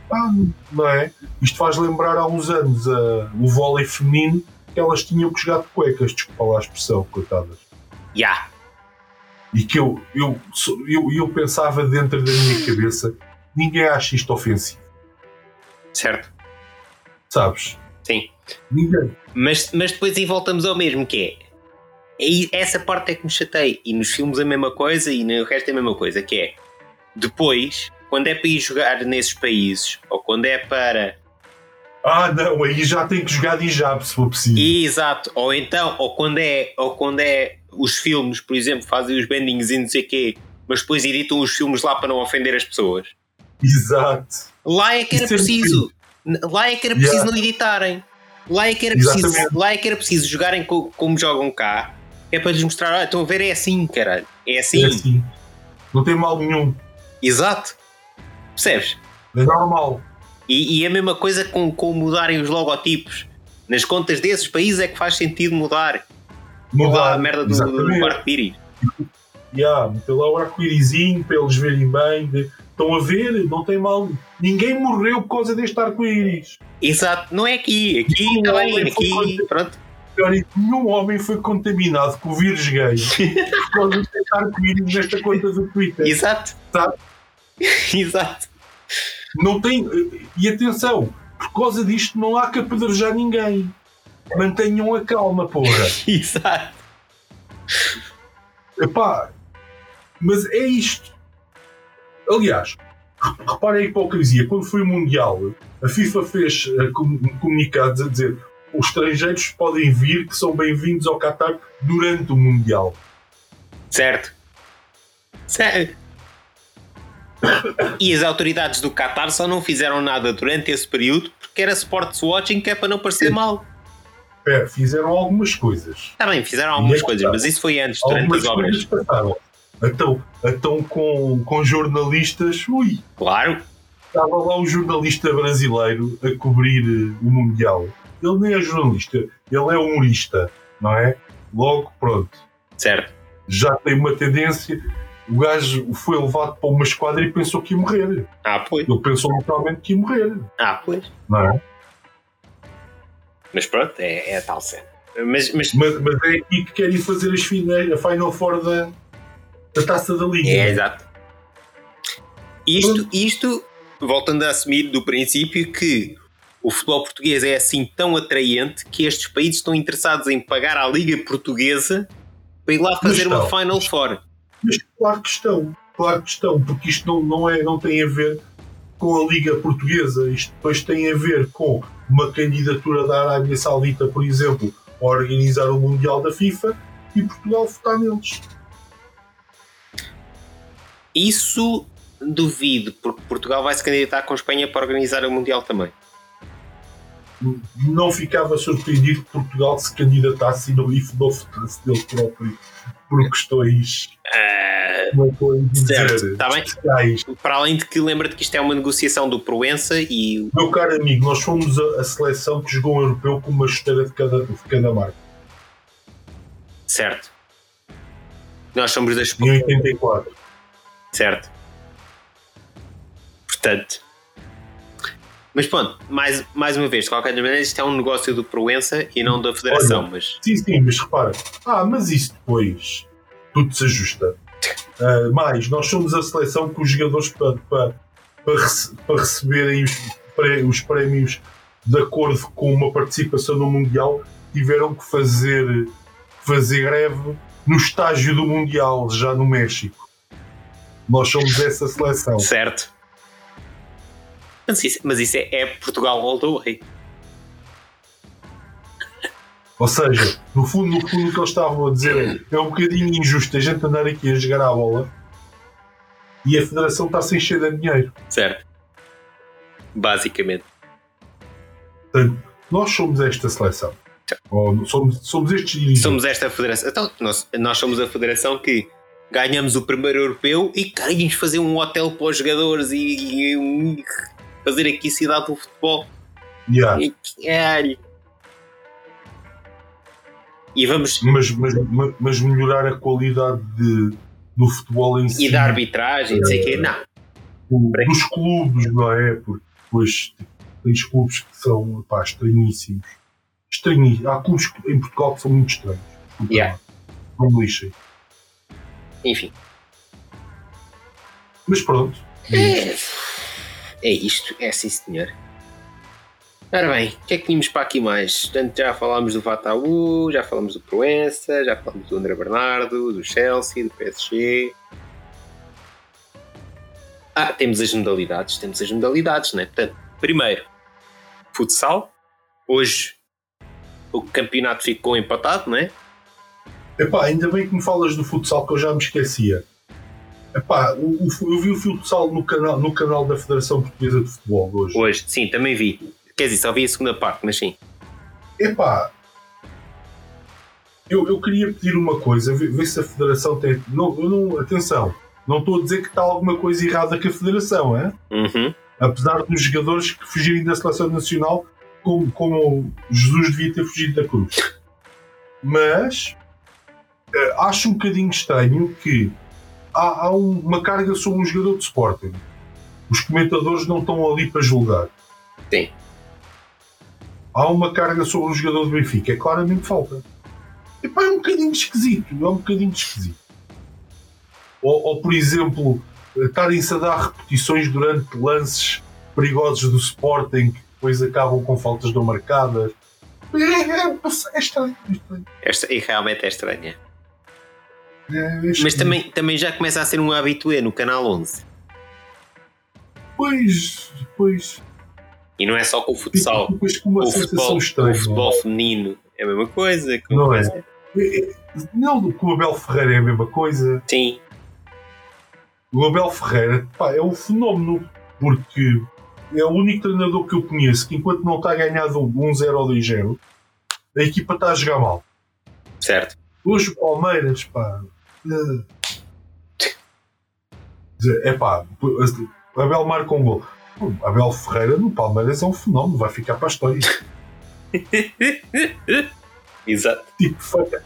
Não é? Isto faz lembrar há uns anos uh, o vôlei feminino que elas tinham que jogar de cuecas, desculpa lá a expressão, coitadas. Já. Yeah. E que eu, eu, eu, eu pensava dentro da minha cabeça, ninguém acha isto ofensivo. Certo. Sabes? Sim. Ninguém. Mas, mas depois aí voltamos ao mesmo, que é e essa parte é que me chatei. E nos filmes a mesma coisa e no resto é a mesma coisa, que é depois, quando é para ir jogar nesses países, ou quando é para. Ah, não, aí já tem que jogar de hijab se for preciso. Exato, ou então, ou quando é, ou quando é os filmes, por exemplo, fazem os bendings e não sei o quê, mas depois editam os filmes lá para não ofender as pessoas. Exato. Lá é que era Isso é preciso. É lá é que era preciso yeah. não editarem. Lá é que era preciso, lá é que era preciso jogarem como jogam cá é para lhes mostrar, ah, estão a ver, é assim, caralho. É assim. É assim. Não tem mal nenhum. Exato. Percebes? É normal. E, e a mesma coisa com, com mudarem os logotipos. Nas contas desses países é que faz sentido mudar. Mudar a merda do, do arco-íris. Yeah, meter lá o arco-írisinho para eles verem bem. De... Estão a ver? Não tem mal. Ninguém morreu por causa deste arco-íris. Exato, não é aqui. Aqui não, é aqui. Pronto nenhum homem foi contaminado com o vírus gay (laughs) por causa de tentar arco-íris nesta conta do Twitter. Exato. Sabe? (laughs) Exato. Não tem. E atenção, por causa disto não há que apedrejar ninguém. Mantenham a calma, porra. (laughs) Exato. Epá, mas é isto. Aliás, reparem a hipocrisia. Quando foi o Mundial, a FIFA fez uh, comunicados a dizer os estrangeiros podem vir que são bem-vindos ao Qatar durante o Mundial. Certo. Certo. E as autoridades do Qatar só não fizeram nada durante esse período porque era sports watching que é para não parecer Sim. mal. É, fizeram algumas coisas. Está bem, fizeram algumas é coisas, mas isso foi antes, durante as obras. Então, então com, com jornalistas, ui. Claro. Estava lá um jornalista brasileiro a cobrir o Mundial ele nem é jornalista, ele é humorista, não é? Logo, pronto. Certo. Já tem uma tendência. O gajo foi levado para uma esquadra e pensou que ia morrer. Ah, pois. Ele pensou literalmente que ia morrer. Ah, pois. Não é? Mas pronto, é, é a tal cena. Mas, mas... Mas, mas é aqui que querem fazer as finais, a Final Four da, da taça da Liga. É, exato. Isto, isto, voltando a assumir do princípio que o futebol português é assim tão atraente que estes países estão interessados em pagar à Liga Portuguesa para ir lá fazer uma Final Four. Mas claro que estão, claro que estão, porque isto não, não, é, não tem a ver com a Liga Portuguesa, isto depois tem a ver com uma candidatura da Arábia Saudita, por exemplo, a organizar o Mundial da FIFA e Portugal votar neles. Isso duvido, porque Portugal vai se candidatar com a Espanha para organizar o Mundial também não ficava surpreendido que Portugal se candidatasse e não, votasse dele próprio por questões. Uh, Certo, está bem. Para além de que lembra-te que isto é uma negociação do Proença e Meu caro amigo, nós fomos a, a seleção que jogou um europeu com uma chuteira de cada, de cada marca. certo. Nós somos das Em 84. certo. Portanto. Mas pronto, mais, mais uma vez, de qualquer maneira, isto é um negócio do Proença e não da Federação, Olha. mas Sim, sim, mas repara. Ah, mas isso depois tudo se ajusta. Ah, mais, nós somos a seleção que os jogadores para, para, para, rece- para receberem os, pré- os prémios de acordo com uma participação no Mundial tiveram que fazer, fazer greve no estágio do Mundial, já no México. Nós somos essa seleção. certo. Mas isso, mas isso é, é Portugal all the way. Ou seja, no fundo, no fundo, o que eles estavam a dizer é, é um bocadinho injusto a gente andar aqui a jogar à bola e a Federação está sem cheio de dinheiro. Certo. Basicamente. Portanto, nós somos esta seleção. Ou somos, somos estes dirigentes. Somos esta federação. Então, nós, nós somos a federação que ganhamos o primeiro europeu e queremos fazer um hotel para os jogadores e, e fazer aqui cidade do futebol. Yeah. E, caralho. e vamos. Mas, mas, mas- melhorar a qualidade de, do futebol em si, E da arbitragem, não sei o quê. Não. o- dos clubes, não é? Porque depois tens clubes que são pá, estranhíssimos. Estranhíssimos. Há clubes que- em Portugal que são muito estranhos. Yeah. Não me lixem. Enfim. Mas pronto. É, é isto, é sim senhor. Ora bem, o que é que tínhamos para aqui mais? Portanto, já falámos do Vataú, já falámos do Proença, já falámos do André Bernardo, do Chelsea, do PSG. Ah, temos as modalidades, temos as modalidades, né? Portanto, primeiro, futsal. Hoje o campeonato ficou empatado, né? Epá, ainda bem que me falas do futsal que eu já me esquecia. Epá, o, o- eu vi o futsal no canal, no canal da Federação Portuguesa de Futebol hoje. Hoje, sim, também vi. Quer dizer, só vi a segunda parte, mas sim. Epá, eu, eu queria pedir uma coisa, ver, ver se a Federação tem. Não, não, atenção, não estou a dizer que está alguma coisa errada com a Federação, é? Uhum. apesar dos jogadores que fugirem da seleção nacional, como, como Jesus devia ter fugido da cruz. Mas eh, acho um bocadinho estranho que há, há um- uma carga sobre um jogador de Sporting. Os comentadores não estão ali para julgar. Sim. Há uma carga sobre um jogador do Benfica. É claramente falta. Epá, é um bocadinho esquisito. É um bocadinho esquisito. Ou, ou, por exemplo, estarem-se a dar repetições durante lances perigosos do Sporting que depois acabam com faltas não marcadas. É, é, é estranho. é estranho. Esta, e realmente é estranha. É, é Mas também, também já começa a ser um habitué no canal 11. Pois, depois, E não é só com o futsal. depois com uma o futebol, estranha. o futebol feminino é a mesma coisa. Não coisa- É, é, Não, com o Abel Ferreira é a mesma coisa. Sim, O Abel Ferreira pá, é um fenómeno, porque é o único treinador que eu conheço que, enquanto não está ganhado um 1-0 ou 2-0, a equipa está a jogar mal. certo. Hoje o Palmeiras, pá. É pá, Abel marca um gol. Abel Ferreira no Palmeiras é um fenómeno, vai ficar para a história. (laughs) Exato. Tipo,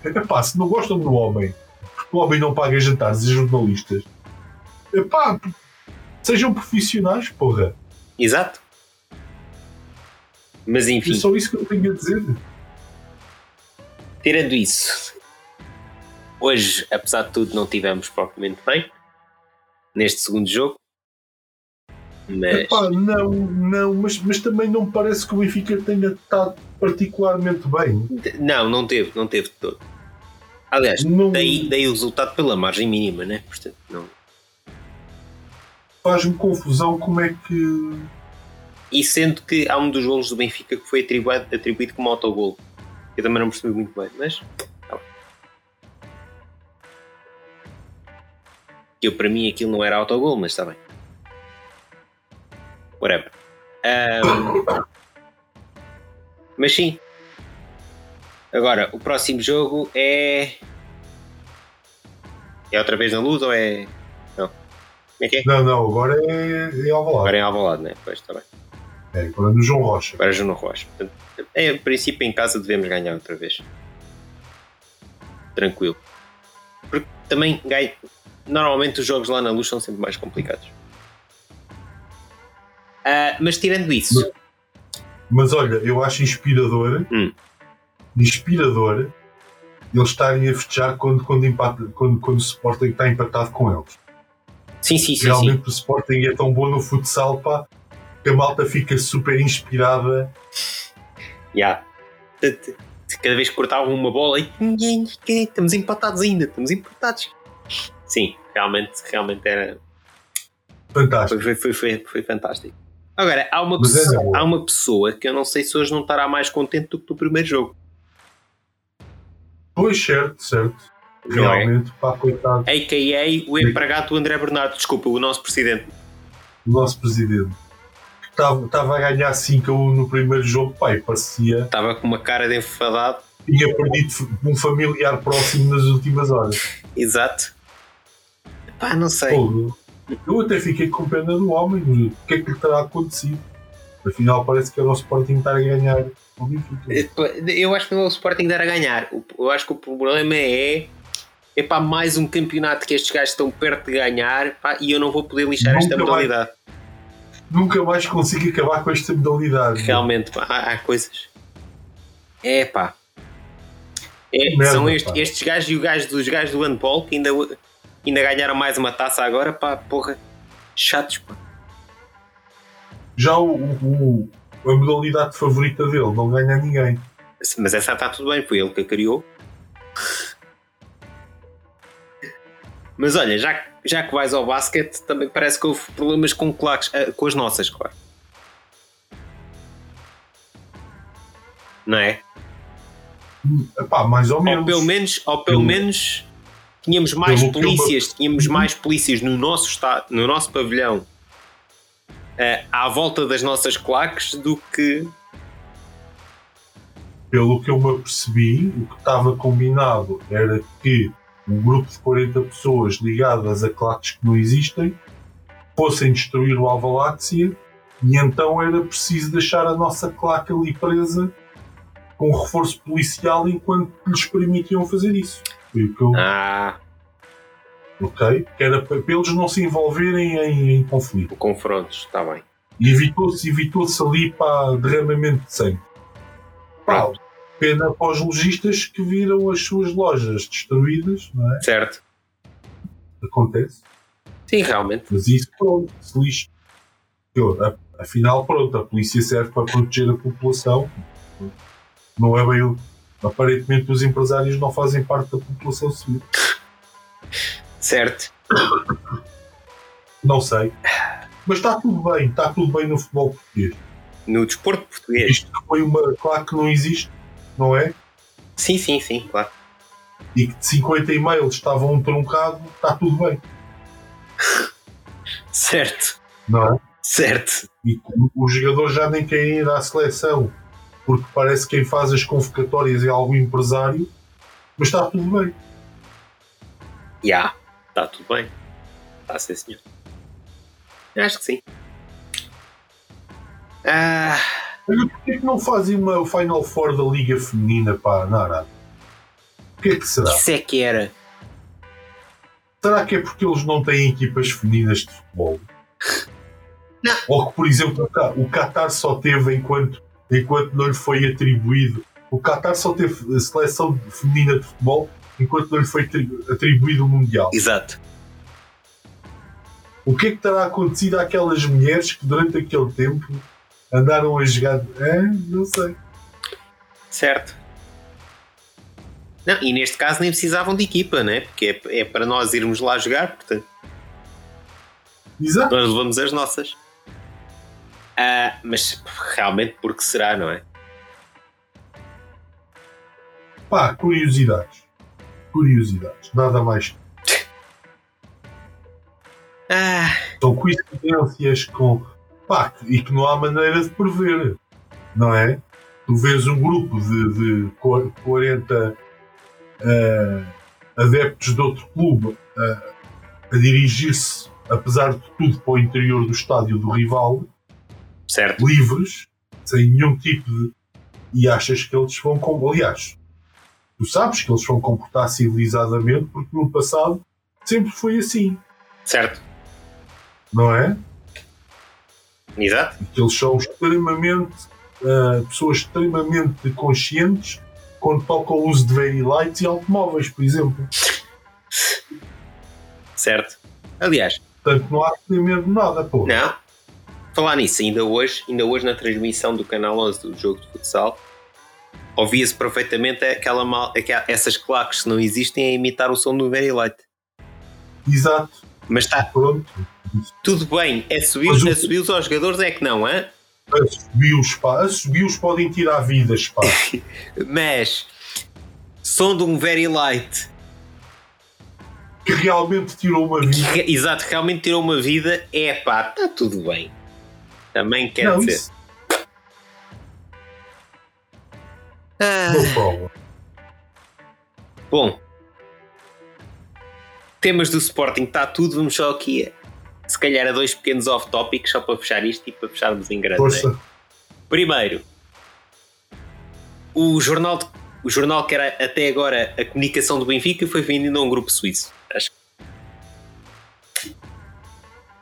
é pá, se não gostam do homem, porque o homem não paga jantares e jornalistas, é pá, sejam profissionais, porra. Exato. Mas É enfim, só isso que eu tenho a dizer. tirando isso, hoje, apesar de tudo, não tivemos propriamente bem neste segundo jogo. Mas Epá, não, não, mas, mas também não parece que o Benfica tenha estado particularmente bem. não, não teve, não teve de todo. Aliás, Não- daí, daí o resultado pela margem mínima, né? Portanto, não. Faz-me confusão como é que. E sendo que há um dos golos do Benfica que foi atribuído, atribuído como autogol. Eu também não percebi muito bem, mas. Eu, para mim, aquilo não era autogol, mas está bem. Whatever. Ahm, mas sim. Agora, o próximo jogo é. É outra vez na luz ou é. é que é? Não, não, agora é, é Alvalade. Agora é em Alvalade, né? Pois, está bem. É, agora é no João Rocha. Agora é Juno Rocha. Portanto, é, em princípio, em casa devemos ganhar outra vez. Tranquilo. Porque também ganho. Normalmente os jogos lá na luz são sempre mais complicados. Ah, mas tirando isso, Mas olha, eu acho inspirador, Hum. inspirador, eles estarem a festejar quando, quando, empata, quando, quando o Sporting está empatado com eles. sim, sim, sim, sim. Realmente o Sporting é tão bom no futsal, pá, que a malta fica super inspirada. T- t- Cada vez que cortavam uma bola, e estamos empatados ainda, estamos empatados. Sim, realmente, realmente era, Fantástico. Foi, foi, foi, foi, fantástico. Agora, há uma, Mas é pessoa, boa. há uma pessoa que eu não sei se hoje não estará mais contente do que do primeiro jogo. Pois, certo, certo. É? Realmente, pá, coitado A.K.A. o empregado do André Bernardo, desculpa, o nosso presidente. do nosso presidente. Estava, a ganhar 5 a 1 no primeiro jogo, pá, e parecia Estava com uma cara de enfadado. tinha perdido um familiar próximo nas últimas horas. Exato. Pá, não sei. Pô, eu até fiquei com pena do homem, o que é que lhe terá acontecido? Afinal, parece que era o Sporting estar a ganhar Benfica. Eu acho que não é o Sporting dar a ganhar. Eu acho que o problema é. É pá, mais um campeonato que estes gajos estão perto de ganhar pá, e eu não vou poder lixar esta Nunca vai. modalidade. Nunca mais consigo acabar com esta modalidade. Realmente, pá, há, há coisas. É pá. É, Merda, são este- pá. estes gajos e o gajo dos gajos do handball que ainda, ainda ganharam mais uma taça agora, pá, porra. Chatos, pá. Já o, o- a modalidade favorita dele não ganha ninguém. Mas essa está tudo bem, foi ele que a criou. Mas olha, já, que- já que vais ao basquete, também parece que houve problemas com claques, ah, com as nossas, claro. Não é? Epá, mais ou menos. Ou pelo menos, ou pelo Pelo- menos tínhamos mais pelo eu polícias, tínhamos mais polícias no nosso estado, no nosso pavilhão eh, à volta das nossas claques do que Pelo que eu me apercebi, o que estava combinado era que um grupo de 40 pessoas ligadas a claques que não existem fossem destruir o Alvaláxia e então era preciso deixar a nossa claque ali presa com reforço policial enquanto lhes permitiam fazer isso. Que eu, ah, ok? Que era para, eles não se envolverem em, em conflito. confrontos, está bem. E evitou-se evitou ali para derramamento de sangue. Pá, Pronto. pena para os lojistas que viram as suas lojas destruídas, não é? Certo. Acontece. Sim, realmente. Mas isso, pronto, se lixa. Afinal, pronto, a polícia serve para proteger a população. Não é bem. o- Aparentemente, os empresários não fazem parte da população civil. Certo. Não sei. Mas está tudo bem, está tudo bem no futebol português. No desporto português. Isto foi uma. Claro que não existe, não é? Sim, sim, sim, claro. e que de 50 e-mails estava um truncado, está tudo bem, Certo. não é? Certo. E os jogadores já nem querem ir à seleção, porque parece que quem faz as convocatórias é algum empresário, mas está tudo bem. Já. Está tudo bem. Está sim, senhor. Eu Acho que sim. Ah, porquê é que não fazem uma Final Four da Liga Feminina para na Arábia? O que é que será? isso é que era. Será que é porque eles não têm equipas femininas de futebol? Não. (laughs) Ou que, por exemplo, o Qatar só teve enquanto, enquanto não lhe foi atribuído. O Qatar só teve a seleção feminina de futebol enquanto não lhe foi tri- atribuído o Mundial. Exato. O que é que terá acontecido àquelas mulheres que durante aquele tempo andaram a jogar? É, não sei. Certo. Não, e neste caso nem precisavam de equipa, né? Porque é, é para nós irmos lá jogar, portanto, Exato. nós levamos as nossas. Ah, mas realmente porque será, não é? Pá, curiosidades. Curiosidades. Nada mais. Ah, São coincidências com. Pá, e que não há maneira de prever. Não é? Tu vês um grupo de, de qu- 40 eh, adeptos de outro clube eh, a dirigir-se apesar de tudo, para o interior do estádio do rival, Certo. livres, sem nenhum tipo de. E achas que eles vão. com- Aliás, tu sabes que eles vão comportar civilizadamente, porque no passado sempre foi assim, Certo. não é? Exato. que eles são extremamente ah, pessoas extremamente conscientes quando toca o uso de very lights e automóveis, por exemplo. Certo. Aliás, Portanto, não há que ter medo de nada, pô. não. Falar nisso, ainda hoje, ainda hoje na transmissão do canal 11 do jogo de futsal, ouvia-se perfeitamente aquela mal, aquela, essas claques que não existem a imitar o som do Very Light. Exato. Mas está Pronto. tudo bem, é subir, o- é subir aos jogadores é que não, hã? Assobios. Assobios podem tirar vidas, pá. (laughs) Mas som de um Very Light que realmente tirou uma vida. que, exato, realmente tirou uma vida, é pá, está tudo bem. Também quer não, dizer. isso Ah. Bom, temas do Sporting está tudo, vamos só aqui a, se calhar a dois pequenos off-topics só para fechar isto e para fecharmos em grande. né? Força. Primeiro, o jornal, de- o jornal que era até agora a comunicação do Benfica foi vendido a um grupo suíço. Acho que.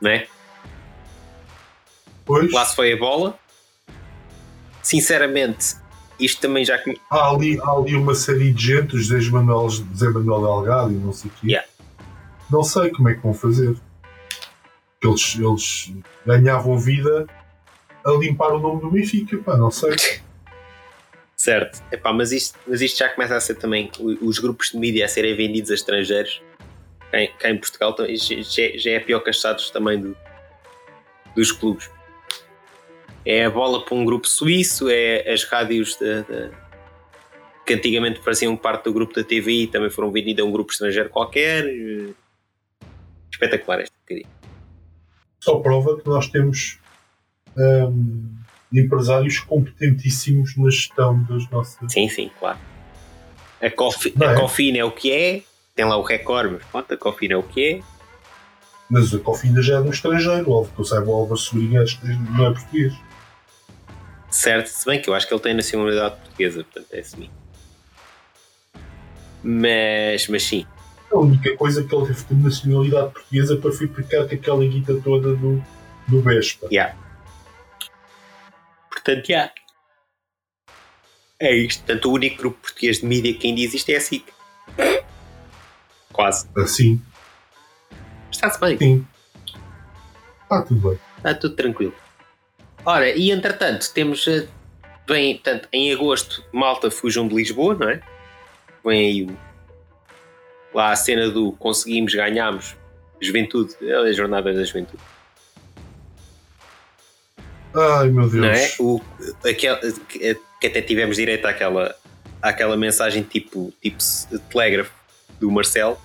Não é? Pois, Lá se foi a bola. Sinceramente, isto também já. há ali, há ali uma série de gente, o José Manuel, José Manuel Delgado e não sei o quê. Yeah. Não sei como é que vão fazer. Eles, eles ganhavam vida a limpar o nome do Benfica, pá, não sei. (laughs) Certo. Epá, mas, isto, mas isto já começa a ser também os grupos de mídia a serem vendidos a estrangeiros. Cá em, cá em Portugal já, é pior que as também do, dos clubes. É a bola para um grupo suíço, é as rádios da- da- que antigamente faziam parte do grupo da TV e também foram vendidas a um grupo estrangeiro qualquer. Espetacular esta porcaria. Só prova que nós temos hum, empresários competentíssimos na gestão das nossas. Sim, sim, claro. A, Cofi, a é? Cofina é o que é, tem lá o recorde, mas pronto, a Cofina é o que é. Mas a Cofinda já é de um estrangeiro, óbvio que eu saiba, o Álvaro Sobrinha não é português. Certo, se bem que eu acho que ele tem nacionalidade portuguesa, portanto é assim. Mas, mas sim, A única coisa que ele teve de nacionalidade portuguesa para ficar com aquela guita toda do, do Vespa. já. Portanto, já. É isto. Portanto, o único grupo português de mídia que ainda existe é a SIC. Quase. Assim, Está-se bem. sim. Está tudo bem. Está tudo tranquilo. Ora, e entretanto, temos. eh, Bem, portanto, em agosto, Malta fujam de Lisboa, não é? Vem aí o- lá a cena do conseguimos, ganhámos, juventude, é a jornada da juventude, Ai meu Deus. não é? O, aquele, que que até tivemos direito àquela, àquela mensagem tipo, tipo telégrafo do Marcelo,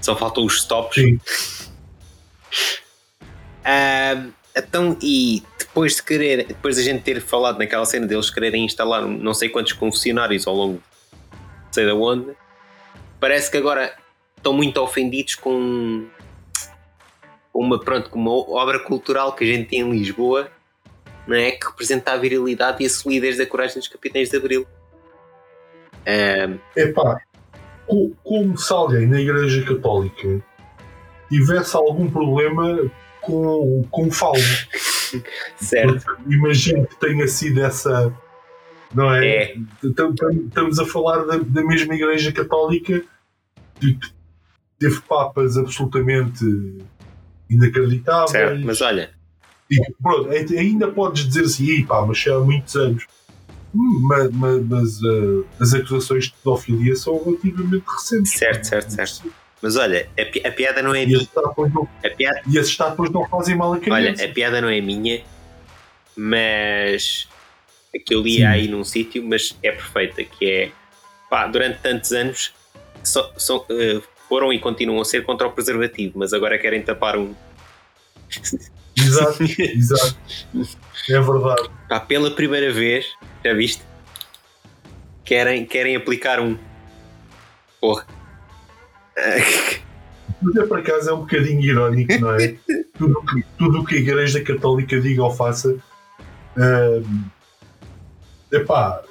só faltam os stops. Sim. Ah, então, e depois de querer, depois da gente ter falado naquela cena deles quererem instalar não sei quantos confessionários ao longo de sei da onde, parece que agora estão muito ofendidos com uma, pronto, com uma obra cultural que a gente tem em Lisboa, não é? Que representa a virilidade e a solidez da coragem dos capitães de Abril. Epá, co- como se alguém na Igreja Católica tivesse algum problema com, com o falo. certo, Porque imagino que tenha sido essa. Não é? é, tam- Estamos a falar da, da mesma Igreja Católica que teve papas absolutamente inacreditáveis. certo, mas olha, E, pronto, ai- ainda podes dizer assim, "Ih, pá, mas já há muitos anos. Hum, ma- ma- Mas, ah, as acusações de pedofilia são relativamente recentes. Certo, certo, certo. Mas olha, a, pi- a piada não é E minha, não, a piada, e as estátuas não fazem mal a Olha, criança. a piada não é minha, mas a que eu li Sim. aí num sítio, mas é perfeita, que é pá, durante tantos anos eh, foram e continuam a ser contra o preservativo, mas agora querem tapar um. Exato, (laughs) exato. É verdade. Pá, pela primeira vez, já viste? Querem, querem aplicar um. Porra. Mas é por acaso é um bocadinho irónico, não é? (laughs) tudo o que, tudo que a Igreja Católica diga ou faça. hum, epá.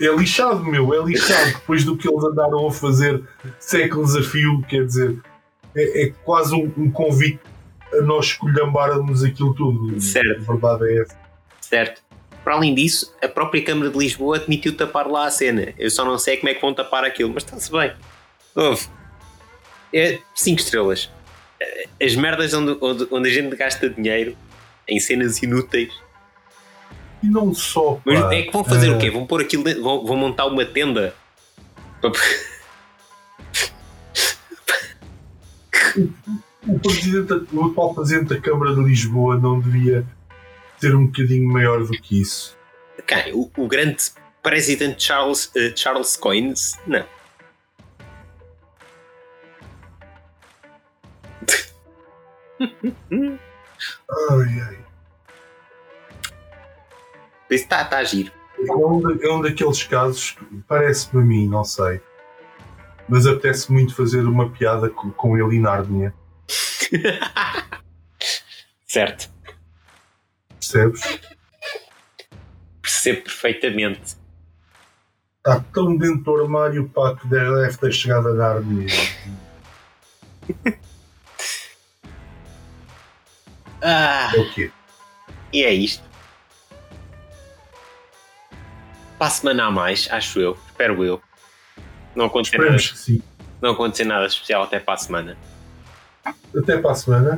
É lixado, meu, é lixado. Depois do que eles andaram a fazer séculos a fio, quer dizer, é, é quase um, um convite a nós escolhambarmos aquilo tudo. Certo. A verdade é essa. Certo. Para além disso, a própria Câmara de Lisboa admitiu tapar lá a cena. Eu só não sei como é que vão tapar aquilo, mas está-se bem. Houve. É 5 estrelas. As merdas onde, onde, onde a gente gasta dinheiro em cenas inúteis. E não só. Mas pá, é que vão fazer eh, o quê? Vão pôr aquilo dentro, vão, vão montar uma tenda. O, presidente, o atual presidente da Câmara de Lisboa não devia ser um bocadinho maior do que isso. Quem? O, o grande presidente Charles, eh, Charles Coins? Não. Ai, ai. Isso está tá a giro. É um, é um daqueles casos, que parece-me a mim, não sei. Mas apetece muito fazer uma piada com, com ele e Nárnia. (laughs) certo. Percebes? Percebo perfeitamente. Está tão dentro do armário pá, que deve ter chegado a Nárnia. (laughs) Ah, É o quê? e é isto. Para a semana a mais, acho eu. Espero eu. Não acontecer nada, Esperemos que sim. não acontecer nada especial até para a semana. Até para a semana.